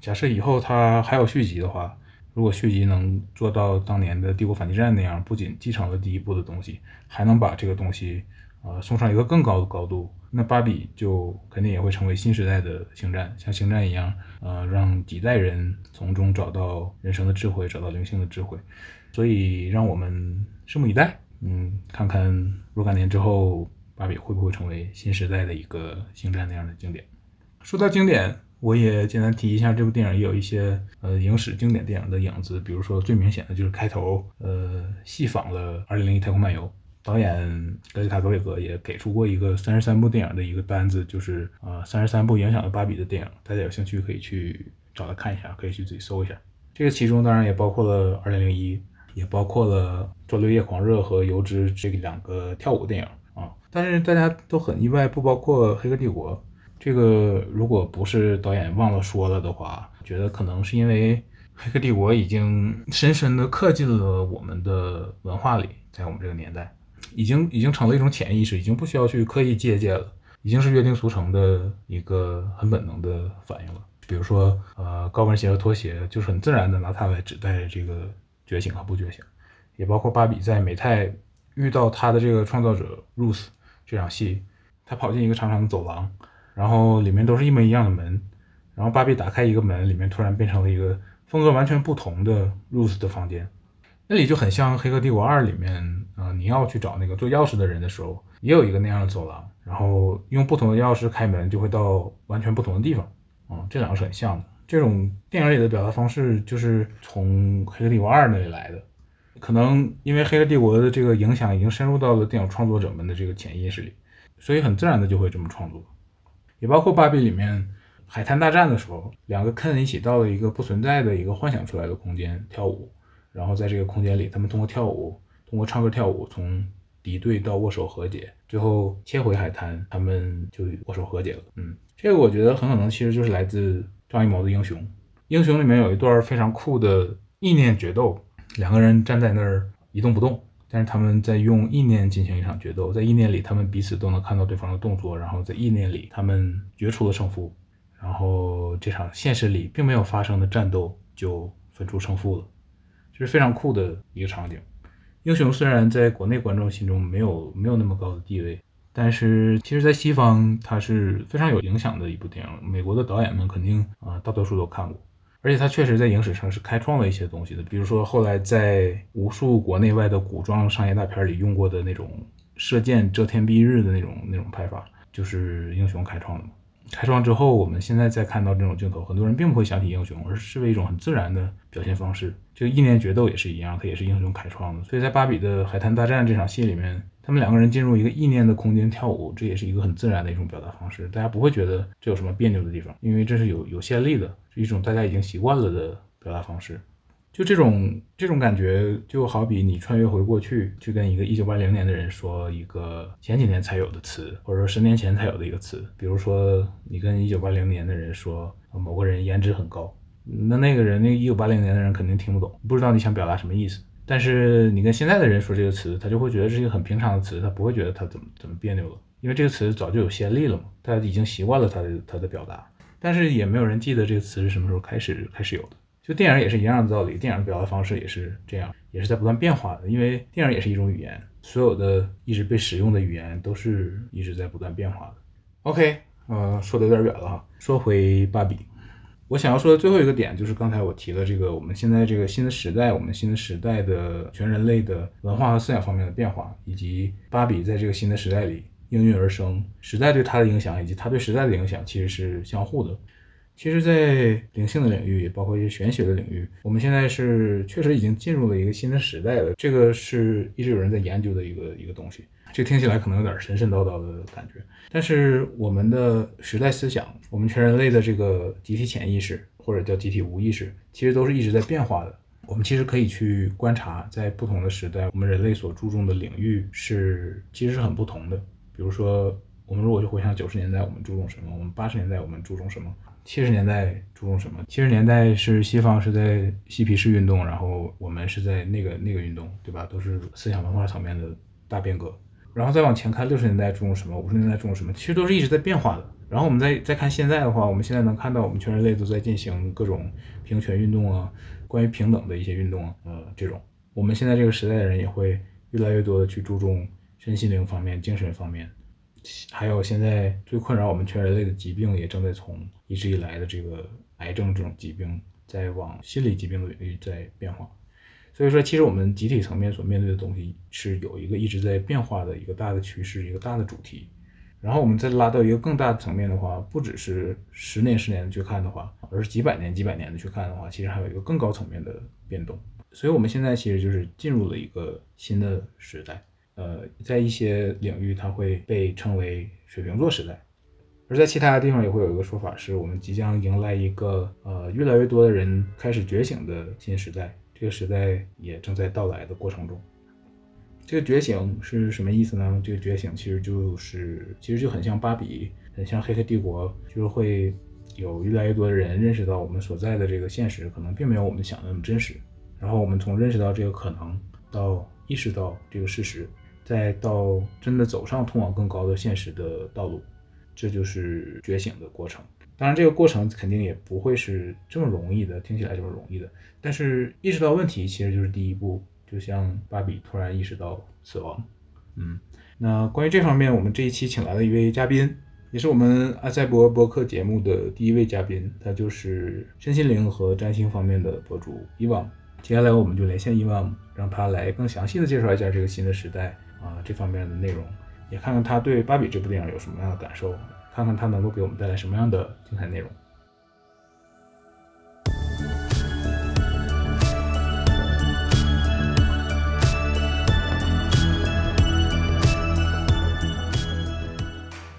假设以后它还有续集的话，如果续集能做到当年的《帝国反击战》那样，不仅继承了第一部的东西，还能把这个东西呃送上一个更高的高度，那芭比就肯定也会成为新时代的星战，像星战一样，呃，让几代人从中找到人生的智慧，找到灵性的智慧。所以让我们拭目以待，嗯，看看若干年之后，芭比会不会成为新时代的一个星战那样的经典。说到经典，我也简单提一下，这部电影也有一些呃影史经典电影的影子，比如说最明显的就是开头，呃，戏仿了《二零零一太空漫游》。导演格雷塔·格韦格也给出过一个三十三部电影的一个单子，就是呃三十三部影响了芭比的电影，大家有兴趣可以去找来看一下，可以去自己搜一下。这个其中当然也包括了《二零零一》，也包括了《周六夜狂热》和《油脂》这两个跳舞电影啊。但是大家都很意外，不包括《黑客帝国》。这个如果不是导演忘了说了的话，觉得可能是因为《黑客帝国》已经深深地刻进了我们的文化里，在我们这个年代。已经已经成了一种潜意识，已经不需要去刻意借鉴了，已经是约定俗成的一个很本能的反应了。比如说，呃，高跟鞋和拖鞋，就是很自然的拿它来指代这个觉醒和不觉醒。也包括芭比在美泰遇到他的这个创造者 Ruth 这场戏，他跑进一个长长的走廊，然后里面都是一模一样的门，然后芭比打开一个门，里面突然变成了一个风格完全不同的 Ruth 的房间。那里就很像《黑客帝国二》里面，呃，你要去找那个做钥匙的人的时候，也有一个那样的走廊，然后用不同的钥匙开门，就会到完全不同的地方。啊，这两个是很像的。这种电影里的表达方式，就是从《黑客帝国二》那里来的。可能因为《黑客帝国》的这个影响已经深入到了电影创作者们的这个潜意识里，所以很自然的就会这么创作。也包括《芭比》里面海滩大战的时候，两个 Ken 一起到了一个不存在的一个幻想出来的空间跳舞。然后在这个空间里，他们通过跳舞，通过唱歌跳舞，从敌对到握手和解，最后切回海滩，他们就握手和解了。嗯，这个我觉得很可能其实就是来自张艺谋的《英雄》。《英雄》里面有一段非常酷的意念决斗，两个人站在那儿一动不动，但是他们在用意念进行一场决斗，在意念里他们彼此都能看到对方的动作，然后在意念里他们决出了胜负，然后这场现实里并没有发生的战斗就分出胜负了。就是非常酷的一个场景。英雄虽然在国内观众心中没有没有那么高的地位，但是其实，在西方它是非常有影响的一部电影。美国的导演们肯定啊，大多数都看过，而且他确实在影史上是开创了一些东西的。比如说，后来在无数国内外的古装商业大片里用过的那种射箭遮天蔽日的那种那种拍法，就是英雄开创的嘛。开创之后，我们现在再看到这种镜头，很多人并不会想起英雄，而是视为一种很自然的表现方式。就意念决斗也是一样，它也是英雄开创的。所以在芭比的海滩大战这场戏里面，他们两个人进入一个意念的空间跳舞，这也是一个很自然的一种表达方式，大家不会觉得这有什么别扭的地方，因为这是有有先例的，是一种大家已经习惯了的表达方式。就这种这种感觉，就好比你穿越回过去，去跟一个一九八零年的人说一个前几年才有的词，或者说十年前才有的一个词，比如说你跟一九八零年的人说某个人颜值很高，那那个人那一九八零年的人肯定听不懂，不知道你想表达什么意思。但是你跟现在的人说这个词，他就会觉得是一个很平常的词，他不会觉得他怎么怎么别扭了，因为这个词早就有先例了嘛，他已经习惯了他的他的表达，但是也没有人记得这个词是什么时候开始开始有的。就电影也是一样的道理，电影的表达方式也是这样，也是在不断变化的。因为电影也是一种语言，所有的一直被使用的语言都是一直在不断变化的。OK，呃，说的有点远了哈。说回芭比，我想要说的最后一个点就是刚才我提的这个，我们现在这个新的时代，我们新的时代的全人类的文化和思想方面的变化，以及芭比在这个新的时代里应运而生，时代对它的影响，以及它对时代的影响，其实是相互的。其实，在灵性的领域，包括一些玄学的领域，我们现在是确实已经进入了一个新的时代了。这个是一直有人在研究的一个一个东西。这听起来可能有点神神叨叨的感觉，但是我们的时代思想，我们全人类的这个集体潜意识，或者叫集体无意识，其实都是一直在变化的。我们其实可以去观察，在不同的时代，我们人类所注重的领域是其实是很不同的。比如说，我们如果去回想九十年代，我们注重什么？我们八十年代我们注重什么？七十年代注重什么？七十年代是西方是在嬉皮士运动，然后我们是在那个那个运动，对吧？都是思想文化层面的大变革。然后再往前看六十年代注重什么，五十年代注重什么，其实都是一直在变化的。然后我们再再看现在的话，我们现在能看到我们全人类都在进行各种平权运动啊，关于平等的一些运动啊，呃，这种我们现在这个时代的人也会越来越多的去注重身心灵方面、精神方面，还有现在最困扰我们全人类的疾病也正在从一直以来的这个癌症这种疾病，在往心理疾病的领域在变化。所以说，其实我们集体层面所面对的东西是有一个一直在变化的一个大的趋势，一个大的主题。然后我们再拉到一个更大的层面的话，不只是十年、十年的去看的话，而是几百年、几百年的去看的话，其实还有一个更高层面的变动。所以我们现在其实就是进入了一个新的时代。呃，在一些领域，它会被称为水瓶座时代，而在其他的地方也会有一个说法，是我们即将迎来一个呃越来越多的人开始觉醒的新时代。这个时代也正在到来的过程中。这个觉醒是什么意思呢？这个觉醒其实就是，其实就很像芭比，很像黑客帝国，就是会有越来越多的人认识到我们所在的这个现实可能并没有我们想的那么真实。然后我们从认识到这个可能，到意识到这个事实，再到真的走上通往更高的现实的道路，这就是觉醒的过程。当然，这个过程肯定也不会是这么容易的，听起来这么容易的。但是意识到问题其实就是第一步，就像芭比突然意识到死亡。嗯，那关于这方面，我们这一期请来了一位嘉宾，也是我们阿塞博播客节目的第一位嘉宾，他就是身心灵和占星方面的博主伊旺。接下来我们就连线伊旺，让他来更详细的介绍一下这个新的时代啊这方面的内容，也看看他对芭比这部电影有什么样的感受，看看它能够给我们带来什么样的精彩内容。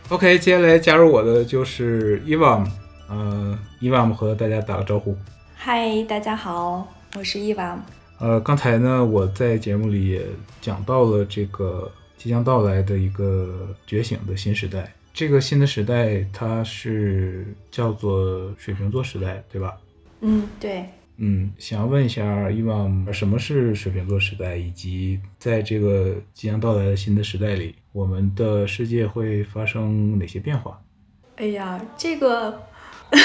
OK，接下来加入我的就是 Evam，，呃，，Evam 和大家打个招呼。嗨，大家好，我是 Evam。呃，刚才呢，我在节目里也讲到了这个即将到来的一个觉醒的新时代。这个新的时代，它是叫做水瓶座时代，对吧？嗯，对，嗯，想要问一下伊旺，什么是水瓶座时代，以及在这个即将到来的新的时代里，我们的世界会发生哪些变化？哎呀，这个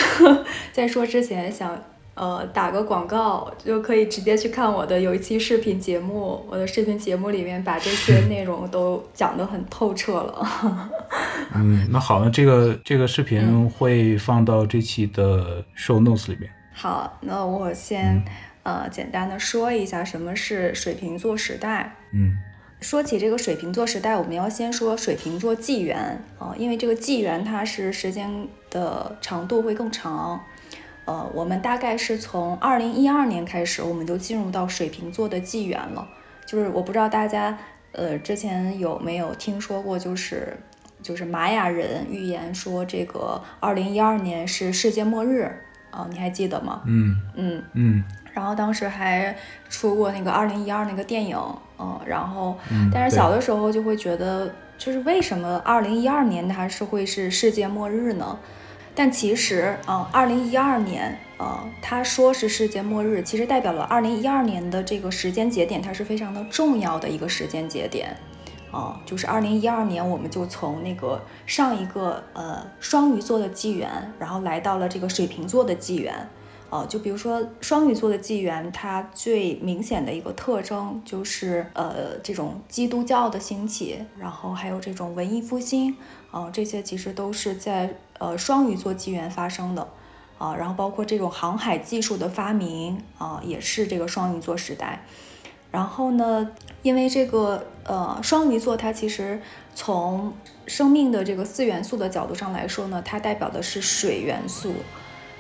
在说之前想呃打个广告，就可以直接去看我的有一期视频节目，我的视频节目里面把这些内容都讲得很透彻了。嗯，那好，那这个这个视频会放到这期的 show notes 里面。好，那我先呃简单的说一下什么是水瓶座时代。嗯说起这个水瓶座时代，我们要先说水瓶座纪元啊、因为这个纪元它是时间的长度会更长。呃，我们大概是从二零一二年开始，我们就进入到水瓶座的纪元了。就是我不知道大家呃之前有没有听说过，就是就是玛雅人预言说这个二零一二年是世界末日啊、你还记得吗？嗯嗯，嗯然后当时还出过那个二零一二那个电影，嗯，然后但是小的时候就会觉得，就是为什么二零一二年它是会是世界末日呢？但其实啊，二零一二年，呃，他说是世界末日，其实代表了二零一二年的这个时间节点，它是非常的重要的一个时间节点。啊，就是二零一二年，我们就从那个上一个呃双鱼座的纪元，然后来到了这个水瓶座的纪元。呃，就比如说双鱼座的纪元，它最明显的一个特征就是呃这种基督教的兴起，然后还有这种文艺复兴，啊、这些其实都是在呃双鱼座纪元发生的，啊、然后包括这种航海技术的发明，啊、也是这个双鱼座时代。然后呢，因为这个呃双鱼座它其实从生命的这个四元素的角度上来说呢，它代表的是水元素。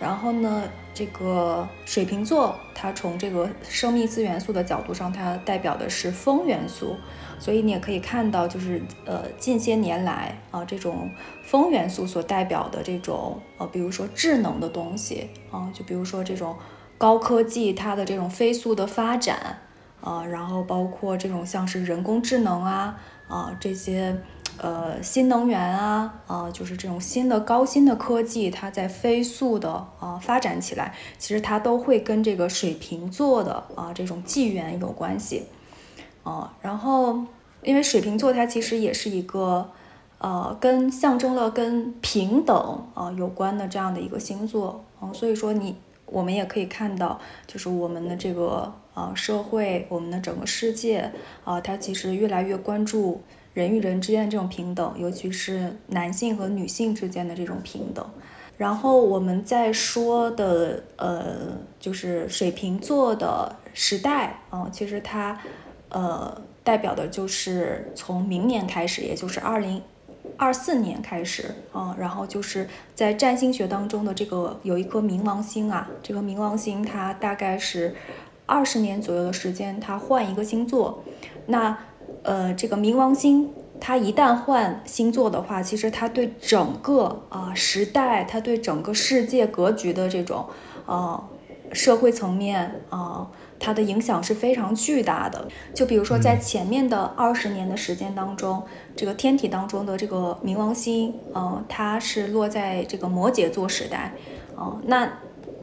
然后呢，这个水瓶座，它从这个生命四元素的角度上，它代表的是风元素。所以你也可以看到，就是呃，近些年来啊、这种风元素所代表的这种呃，比如说智能的东西啊、就比如说这种高科技它的这种飞速的发展啊、然后包括这种像是人工智能啊啊、这些呃新能源啊啊、就是这种新的高新的科技，它在飞速的啊、发展起来，其实它都会跟这个水瓶座的啊、这种纪元有关系。啊，然后因为水瓶座它其实也是一个，呃，跟象征了跟平等啊、有关的这样的一个星座，嗯、所以说你我们也可以看到，就是我们的这个呃社会，我们的整个世界啊、它其实越来越关注人与人之间的这种平等，尤其是男性和女性之间的这种平等。然后我们在说的呃，就是水瓶座的时代啊、其实它呃代表的就是从明年开始，也就是二零二四年开始啊、然后就是在占星学当中的这个有一颗冥王星啊，这个冥王星它大概是二十年左右的时间，它换一个星座。那呃，这个冥王星它一旦换星座的话，其实它对整个啊、时代，它对整个世界格局的这种呃社会层面啊、它的影响是非常巨大的。就比如说在前面的二十年的时间当中，这个天体当中的这个冥王星，呃，它是落在这个摩羯座时代，哦、那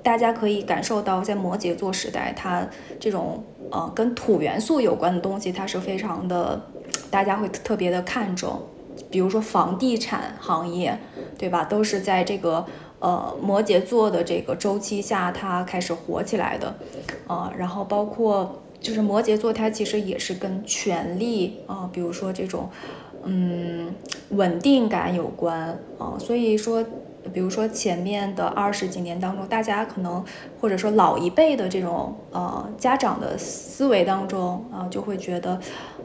大家可以感受到，在摩羯座时代，它这种呃跟土元素有关的东西，它是非常的，大家会特别的看重。比如说房地产行业，对吧？都是在这个呃摩羯座的这个周期下，它开始火起来的，呃，然后包括就是摩羯座，它其实也是跟权力啊、比如说这种嗯稳定感有关啊、所以说。比如说前面的二十几年当中，大家可能或者说老一辈的这种呃家长的思维当中啊、就会觉得，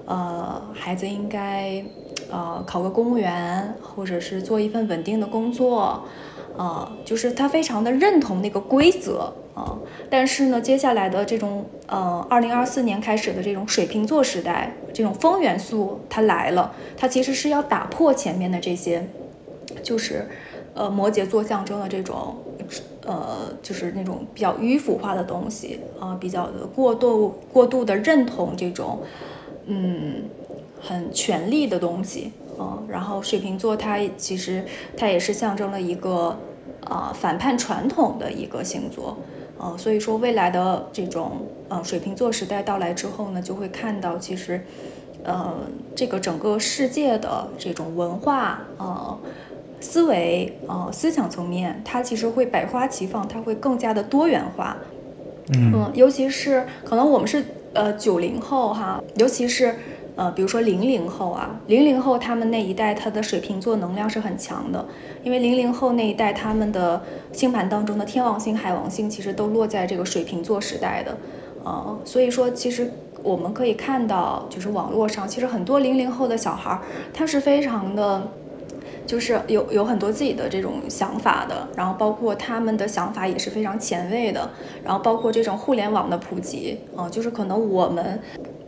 呃，孩子应该呃考个公务员，或者是做一份稳定的工作，啊、就是他非常的认同那个规则啊、但是呢，接下来的这种呃，二零二四年开始的这种水瓶座时代，这种风元素它来了，它其实是要打破前面的这些，就是呃摩羯座象征的这种呃，就是那种比较迂腐化的东西啊、比较的过度过度的认同这种嗯很权力的东西啊、然后水瓶座它其实它也是象征了一个啊、反叛传统的一个星座。呃，所以说未来的这种呃水瓶座时代到来之后呢，就会看到其实，呃，这个整个世界的这种文化呃思维呃思想层面，它其实会百花齐放，它会更加的多元化。嗯，尤其是可能我们是呃九零后哈，尤其是呃比如说零零后啊，零零后他们那一代他的水瓶座能量是很强的，因为零零后那一代他们的星盘当中的天王星、海王星其实都落在这个水瓶座时代的，呃，所以说其实我们可以看到，就是网络上其实很多零零后的小孩儿，他是非常的。就是有有很多自己的这种想法的，然后包括他们的想法也是非常前卫的，然后包括这种互联网的普及，啊、就是可能我们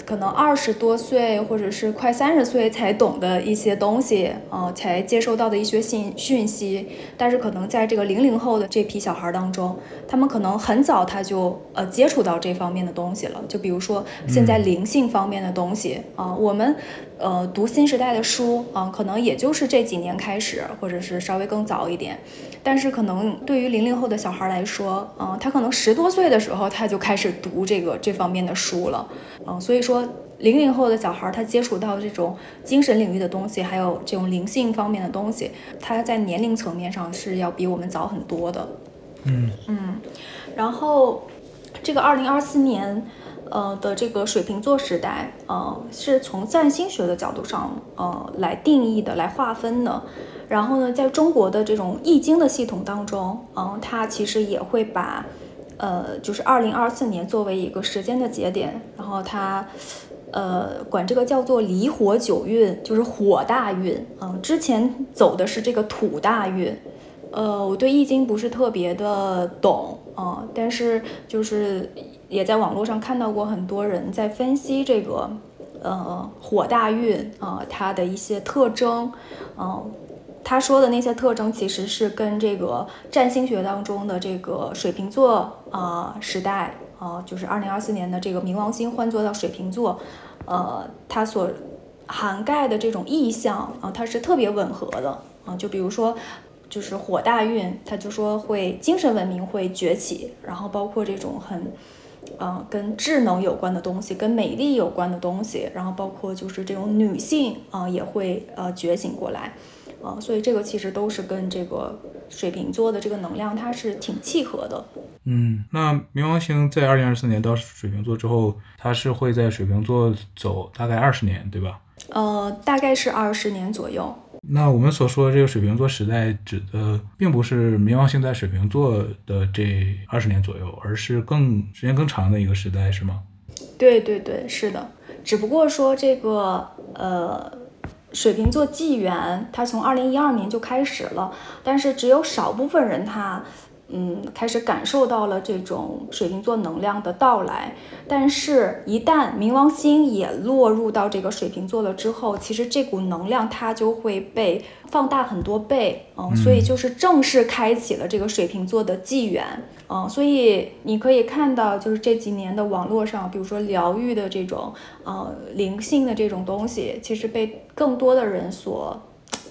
可能二十多岁或者是快三十岁才懂的一些东西，啊、才接收到的一些信讯息，但是可能在这个零零后的这批小孩儿当中，他们可能很早他就呃接触到这方面的东西了，就比如说现在灵性方面的东西啊、我们呃读新时代的书啊、可能也就是这几年开始，或者是稍微更早一点，但是可能对于零零后的小孩来说，嗯、他可能十多岁的时候他就开始读这个这方面的书了，嗯、所以说零零后的小孩他接触到这种精神领域的东西，还有这种灵性方面的东西，他在年龄层面上是要比我们早很多的。嗯嗯，然后这个二零二四年。呃的这个水瓶座时代，呃，是从占星学的角度上，呃，来定义的，来划分的。然后呢，在中国的这种易经的系统当中，嗯、它其实也会把，呃，就是二零二四年作为一个时间的节点，然后它，呃，管这个叫做离火九运，就是火大运。嗯、之前走的是这个土大运。呃，我对易经不是特别的懂嗯、但是就是也在网络上看到过很多人在分析这个呃火大运啊、它的一些特征，嗯、他说的那些特征其实是跟这个占星学当中的这个水瓶座啊、时代啊、就是二零二四年的这个冥王星换座到水瓶座，呃，它所涵盖的这种意象啊、它是特别吻合的啊、就比如说。就是火大运，他就说会精神文明会崛起，然后包括这种很，呃，跟智能有关的东西，跟美丽有关的东西，然后包括就是这种女性啊、也会呃觉醒过来，啊、所以这个其实都是跟这个水瓶座的这个能量它是挺契合的。嗯，那冥王星在二零二四年到水瓶座之后，它是会在水瓶座走大概二十年，对吧？呃，大概是二十年左右。那我们所说的这个水瓶座时代，指的并不是冥王星在水瓶座的这二十年左右，而是更时间更长的一个时代，是吗？对对对，是的。只不过说这个呃，水瓶座纪元它从二零一二年就开始了，但是只有少部分人他嗯开始感受到了这种水瓶座能量的到来。但是，一旦冥王星也落入到这个水瓶座了之后，其实这股能量它就会被放大很多倍，嗯，所以就是正式开启了这个水瓶座的纪元。嗯，所以你可以看到，就是这几年的网络上，比如说疗愈的这种，呃，灵性的这种东西，其实被更多的人所，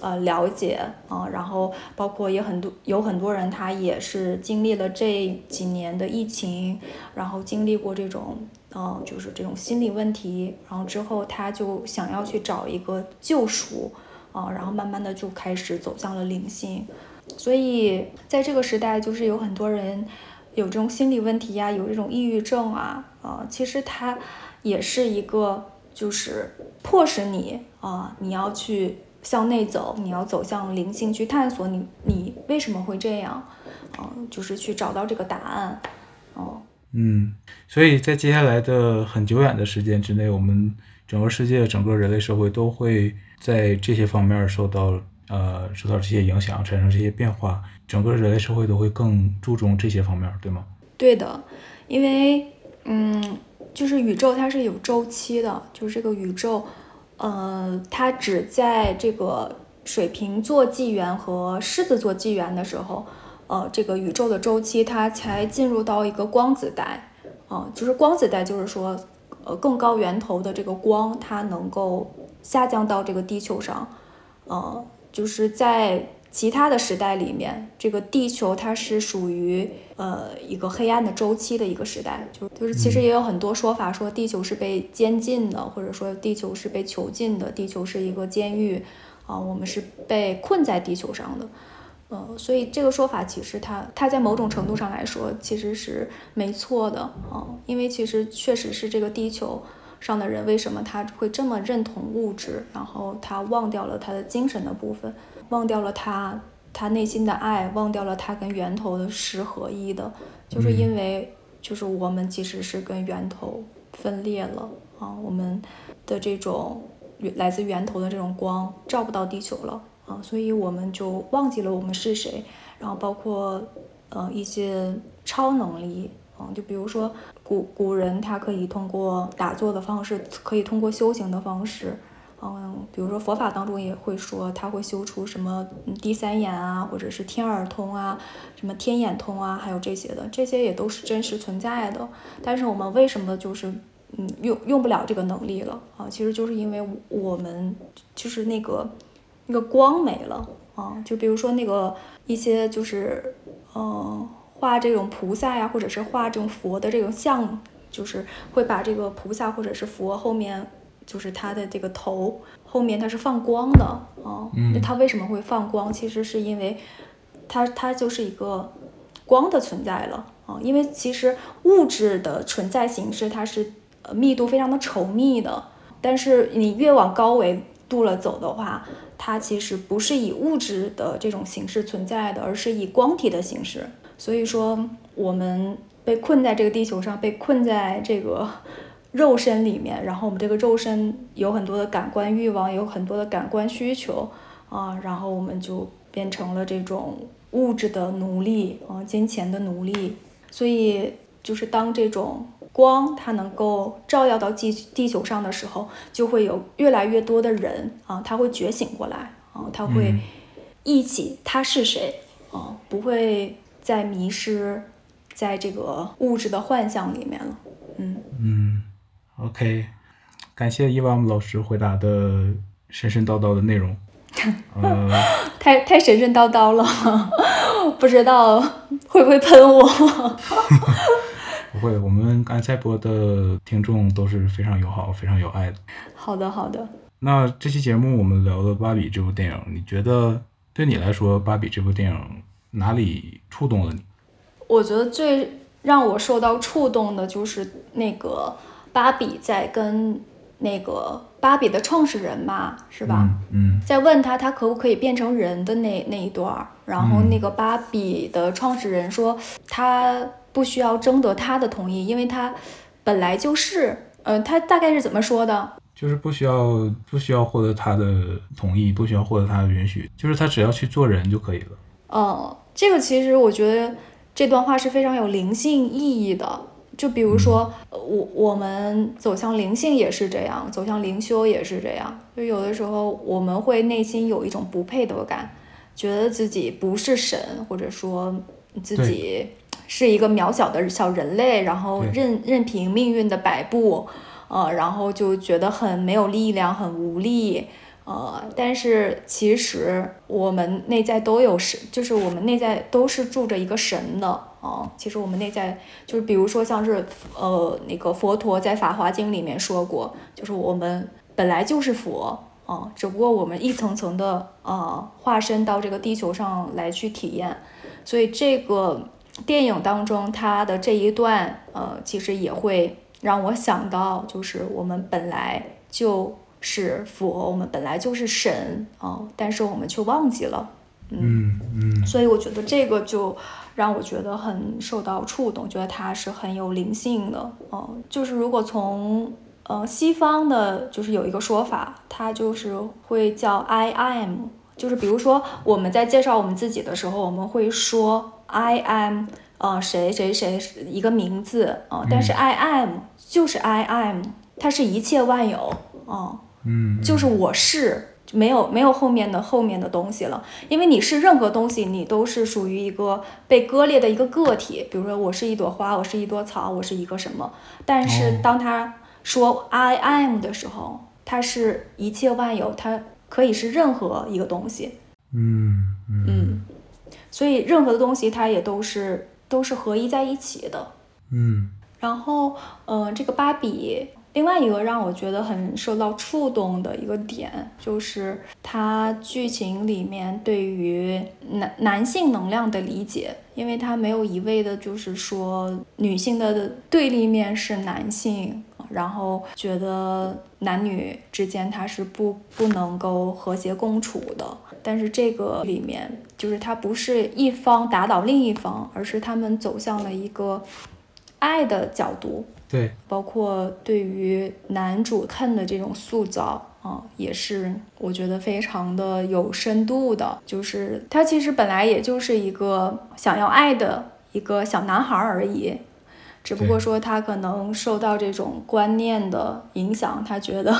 呃，了解啊、然后包括也很多有很多人他也是经历了这几年的疫情，然后经历过这种，呃，就是这种心理问题，然后之后他就想要去找一个救赎，啊、然后慢慢的就开始走向了灵性。所以在这个时代，就是有很多人有这种心理问题呀、有这种抑郁症啊，啊、其实它也是一个就是迫使你啊、你要去向内走，你要走向灵性去探索你你为什么会这样，啊、就是去找到这个答案，哦、嗯，所以在接下来的很久远的时间之内，我们整个世界、整个人类社会都会在这些方面受到呃受到这些影响，产生这些变化，整个人类社会都会更注重这些方面，对吗？对的，因为嗯，就是宇宙它是有周期的，就是这个宇宙，呃，它只在这个水瓶座纪元和狮子座纪元的时候，呃，这个宇宙的周期它才进入到一个光子带，啊、就是光子带，就是说，呃，更高源头的这个光，它能够下降到这个地球上，呃，就是在其他的时代里面，这个地球它是属于呃一个黑暗的周期的一个时代，就就是其实也有很多说法说地球是被监禁的，或者说地球是被囚禁的，地球是一个监狱啊、我们是被困在地球上的。呃，所以这个说法其实它它在某种程度上来说其实是没错的啊、因为其实确实是这个地球上的人为什么他会这么认同物质，然后他忘掉了他的精神的部分，忘掉了他他内心的爱，忘掉了他跟源头的十合一的，就是因为就是我们其实是跟源头分裂了啊，我们的这种源来自源头的这种光照不到地球了啊，所以我们就忘记了我们是谁，然后包括呃一些超能力。嗯，就比如说古古人他可以通过打坐的方式，可以通过修行的方式，嗯，比如说佛法当中也会说他会修出什么嗯第三眼啊，或者是天耳通啊，什么天眼通啊，还有这些的，这些也都是真实存在的。但是我们为什么就是嗯用用不了这个能力了啊？其实就是因为我们就是那个那个光没了啊，就比如说那个一些就是嗯。画这种菩萨呀，或者是画这种佛的这种像，就是会把这个菩萨或者是佛后面，就是它的这个头后面它是放光的啊。那它为什么会放光？其实是因为它它就是一个光的存在了啊。因为其实物质的存在形式它是呃密度非常的稠密的，但是你越往高维度了走的话，它其实不是以物质的这种形式存在的，而是以光体的形式。所以说，我们被困在这个地球上，被困在这个肉身里面，然后我们这个肉身有很多的感官欲望，有很多的感官需求啊，然后我们就变成了这种物质的奴隶啊，金钱的奴隶。所以，就是当这种光它能够照耀到地地球上的时候，就会有越来越多的人啊，他会觉醒过来啊，他会忆起他是谁啊，不会再迷失在这个物质的幻象里面了。嗯，嗯，OK，感谢伊娃姆老师回答的神神叨叨的内容。呃，太太神神叨叨了，不知道会不会喷我。不会，我们安塞博的听众都是非常友好、非常有爱的。好的，好的。那这期节目我们聊了《芭比》这部电影，你觉得对你来说，《芭比》这部电影哪里触动了你？我觉得最让我受到触动的就是那个芭比在跟那个芭比的创始人嘛，是吧？嗯在问他他可不可以变成人的那那一段儿，然后嗯那个芭比的创始人说他不需要征得他的同意，因为他本来就是，呃，他大概是怎么说的？就是不需要不需要获得他的同意，不需要获得他的允许，就是他只要去做人就可以了。嗯，这个其实我觉得这段话是非常有灵性意义的。就比如说，呃我我们走向灵性也是这样，走向灵修也是这样。就有的时候我们会内心有一种不配得感，觉得自己不是神，或者说自己是一个渺小的小人类，然后任任凭命运的摆布，呃，然后就觉得很没有力量，很无力。呃，但是其实我们内在都有神，就是我们内在都是住着一个神的啊、其实我们内在就是，比如说像是呃那个佛陀在《法华经》里面说过，就是我们本来就是佛啊、只不过我们一层层的呃化身到这个地球上来去体验，所以这个电影当中它的这一段呃，其实也会让我想到，就是我们本来就是佛，我们本来就是神啊、但是我们却忘记了。嗯嗯所以我觉得这个就让我觉得很受到触动，觉得它是很有灵性的。嗯、就是如果从呃西方的，就是有一个说法，它就是会叫 I am，就是比如说我们在介绍我们自己的时候，我们会说 I am。呃，谁谁谁一个名字啊、呃但是 I am 就是 I am，它是一切万有啊、嗯，就是我是，没有没有后面的后面的东西了，因为你是任何东西，你都是属于一个被割裂的一个个体。比如说，我是一朵花，我是一朵草，我是一个什么？但是哦当他说 I am 的时候，它是一切万有，它可以是任何一个东西。嗯嗯嗯，所以任何的东西它也都是都是合一在一起的。嗯然后，呃，这个芭比，另外一个让我觉得很受到触动的一个点，就是它剧情里面对于男男性能量的理解，因为它没有一味的就是说女性的对立面是男性，然后觉得男女之间它是不不能够和谐共处的。但是这个里面，就是它不是一方打倒另一方，而是他们走向了一个爱的角度，对，包括对于男主看的这种塑造啊、也是我觉得非常的有深度的。就是他其实本来也就是一个想要爱的一个小男孩儿而已，只不过说他可能受到这种观念的影响，他觉得。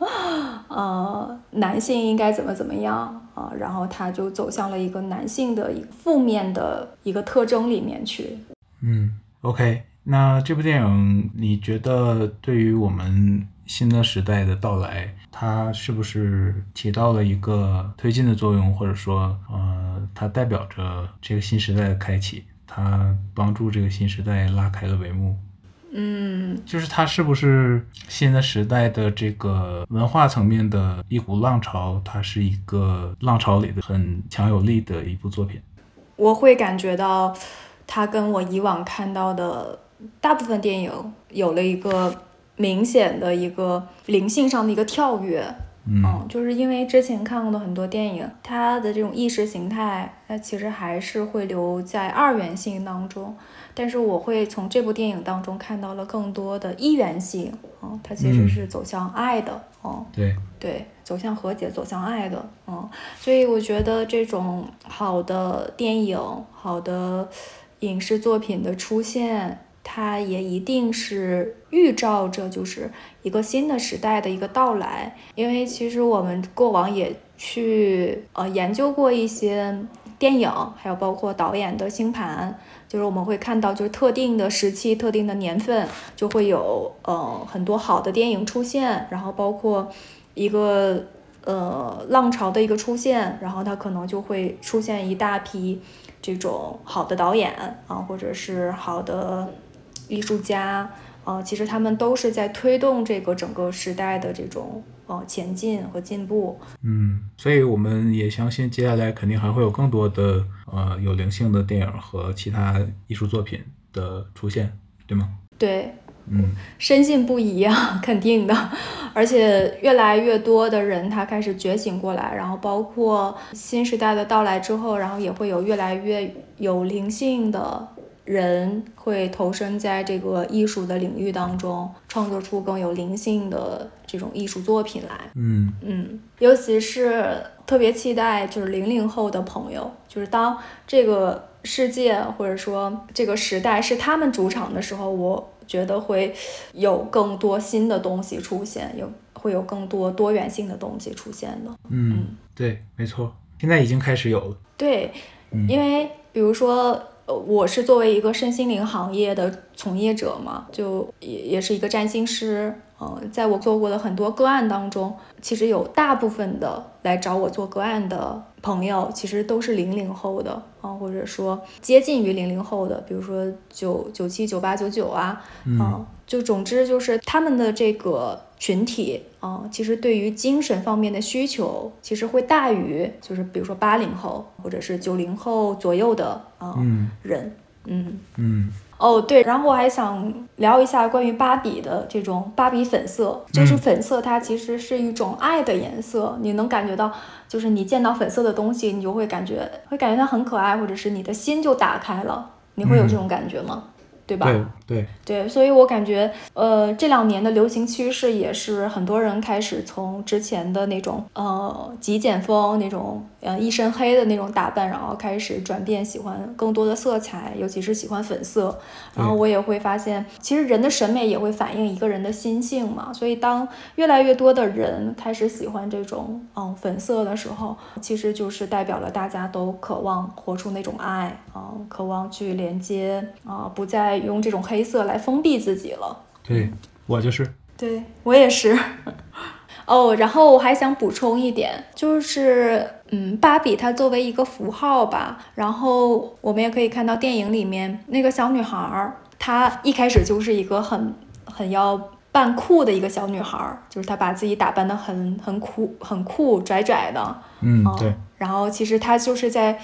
呃，男性应该怎么怎么样啊、然后他就走向了一个男性的一个负面的一个特征里面去。嗯，OK。那这部电影，你觉得对于我们新的时代的到来，它是不是起到了一个推进的作用，或者说，呃，它代表着这个新时代的开启，它帮助这个新时代拉开了帷幕？嗯，就是它是不是新的时代的这个文化层面的一股浪潮？它是一个浪潮里的很强有力的一部作品。我会感觉到它跟我以往看到的大部分电影有了一个明显的一个灵性上的一个跳跃。嗯。就是因为之前看过的很多电影，它的这种意识形态，它其实还是会留在二元性当中。但是我会从这部电影当中看到了更多的一元性，嗯，它其实嗯。是走向爱的，嗯，对，对，走向和解，走向爱的，嗯，所以我觉得这种好的电影、好的影视作品的出现，它也一定是预兆着就是一个新的时代的一个到来。因为其实我们过往也去呃研究过一些电影，还有包括导演的星盘，就是我们会看到，就是特定的时期、特定的年份，就会有呃很多好的电影出现，然后包括一个呃浪潮的一个出现，然后它可能就会出现一大批这种好的导演啊，或者是好的艺术家，呃，其实他们都是在推动这个整个时代的这种呃前进和进步。嗯，所以我们也相信接下来肯定还会有更多的呃有灵性的电影和其他艺术作品的出现，对吗？对，嗯深信不疑啊，肯定的。而且越来越多的人他开始觉醒过来，然后包括新时代的到来之后，然后也会有越来越有灵性的人会投身在这个艺术的领域当中，创作出更有灵性的这种艺术作品来。嗯嗯，尤其是特别期待就是零零后的朋友，就是当这个世界或者说这个时代是他们主场的时候，我觉得会有更多新的东西出现，有会有更多多元性的东西出现的。嗯，对，没错，现在已经开始有了。对，嗯因为比如说，我是作为一个身心灵行业的从业者嘛，就也也是一个占星师。嗯，在我做过的很多个案当中，其实有大部分的来找我做个案的朋友，其实都是零零后的啊、或者说接近于零零后的，比如说九九七、九八、九九啊，啊、就总之就是他们的这个群体啊、其实对于精神方面的需求，其实会大于就是比如说八零后或者是九零后左右的啊、嗯。人，嗯。嗯哦，对，然后我还想聊一下关于芭比的这种芭比粉色，就是嗯粉色，它其实是一种爱的颜色，你能感觉到，就是你见到粉色的东西，你就会感觉会感觉它很可爱，或者是你的心就打开了，你会有这种感觉吗？对吧？对对，对，所以我感觉，呃，这两年的流行趋势也是很多人开始从之前的那种呃极简风那种呃一身黑的那种打扮，然后开始转变，喜欢更多的色彩，尤其是喜欢粉色。然后我也会发现，其实人的审美也会反映一个人的心性嘛。所以当越来越多的人开始喜欢这种嗯粉色的时候，其实就是代表了大家都渴望活出那种爱啊、渴望去连接啊、不再用这种黑色来封闭自己了。对我就是，对我也是。哦，然后我还想补充一点，就是，嗯，芭比它作为一个符号吧，然后我们也可以看到电影里面那个小女孩儿，她一开始就是一个很很要扮酷的一个小女孩儿，就是她把自己打扮的很很酷、很酷、拽拽的，哦嗯对，然后其实她就是在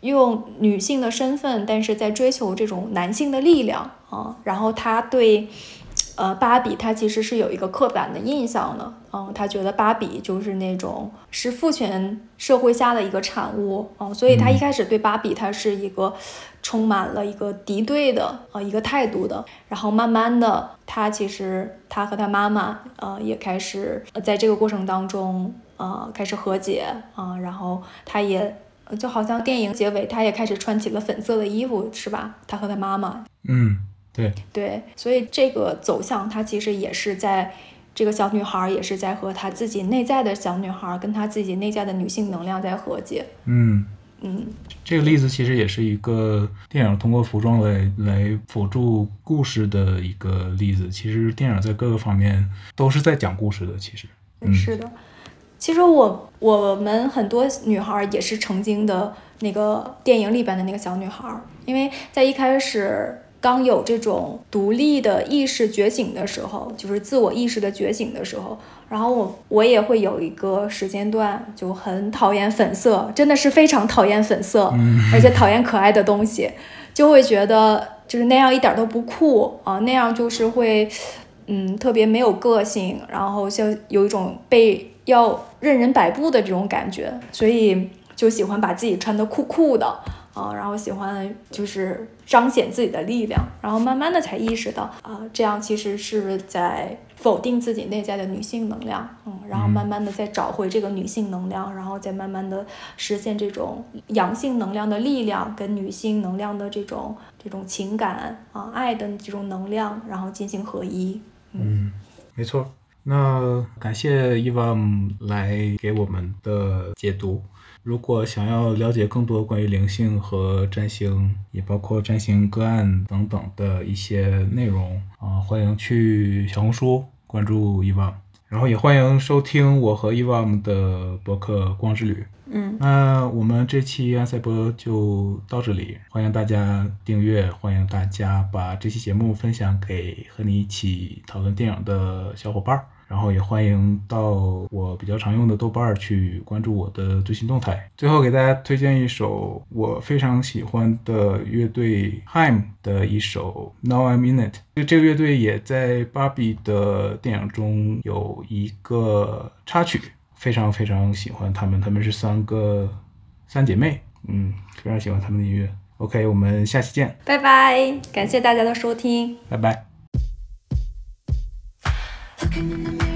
用女性的身份，但是在追求这种男性的力量啊。然后她对呃芭比，她其实是有一个刻板的印象的，嗯，她觉得芭比就是那种是父权社会下的一个产物，嗯，所以她一开始对芭比，她是一个充满了一个敌对的呃一个态度的。然后慢慢的，她其实她和她妈妈呃也开始在这个过程当中呃开始和解啊、然后她也。呃就好像电影结尾，她也开始穿起了粉色的衣服，是吧？她和她妈妈，嗯对，对，所以这个走向，她其实也是在这个小女孩儿也是在和她自己内在的小女孩儿跟她自己内在的女性能量在和解。嗯。嗯，这个例子其实也是一个电影通过服装来来辅助故事的一个例子。其实电影在各个方面都是在讲故事的。其实，嗯，是的。其实我我们很多女孩儿也是曾经的那个电影里边的那个小女孩儿，因为在一开始刚有这种独立的意识觉醒的时候，就是自我意识的觉醒的时候，然后我我也会有一个时间段就很讨厌粉色，真的是非常讨厌粉色，而且讨厌可爱的东西，就会觉得就是那样一点都不酷啊，那样就是会。嗯，特别没有个性，然后像有一种被要任人摆布的这种感觉，所以就喜欢把自己穿得酷酷的啊，然后喜欢就是彰显自己的力量，然后慢慢的才意识到啊，这样其实是在否定自己内在的女性能量，嗯，然后慢慢的再找回这个女性能量，然后再慢慢的实现这种阳性能量的力量跟女性能量的这种这种情感啊爱的这种能量，然后进行合一。嗯，没错。那感谢伊万来给我们的解读。如果想要了解更多关于灵性和占星，也包括占星个案等等的一些内容啊、欢迎去小红书关注伊万，然后也欢迎收听我和伊万的博客《光之旅》。嗯，那我们这期安赛博就到这里，欢迎大家订阅，欢迎大家把这期节目分享给和你一起讨论电影的小伙伴儿。然后也欢迎到我比较常用的豆瓣去关注我的最新动态。最后给大家推荐一首我非常喜欢的乐队 HIM 的一首《Now I'm In It》。这这个乐队也在《芭比》的电影中有一个插曲，非常非常喜欢他们。他们是三个三姐妹，嗯，非常喜欢他们的音乐。OK，我们下期见，拜拜！感谢大家的收听，拜拜。Looking in the mirror.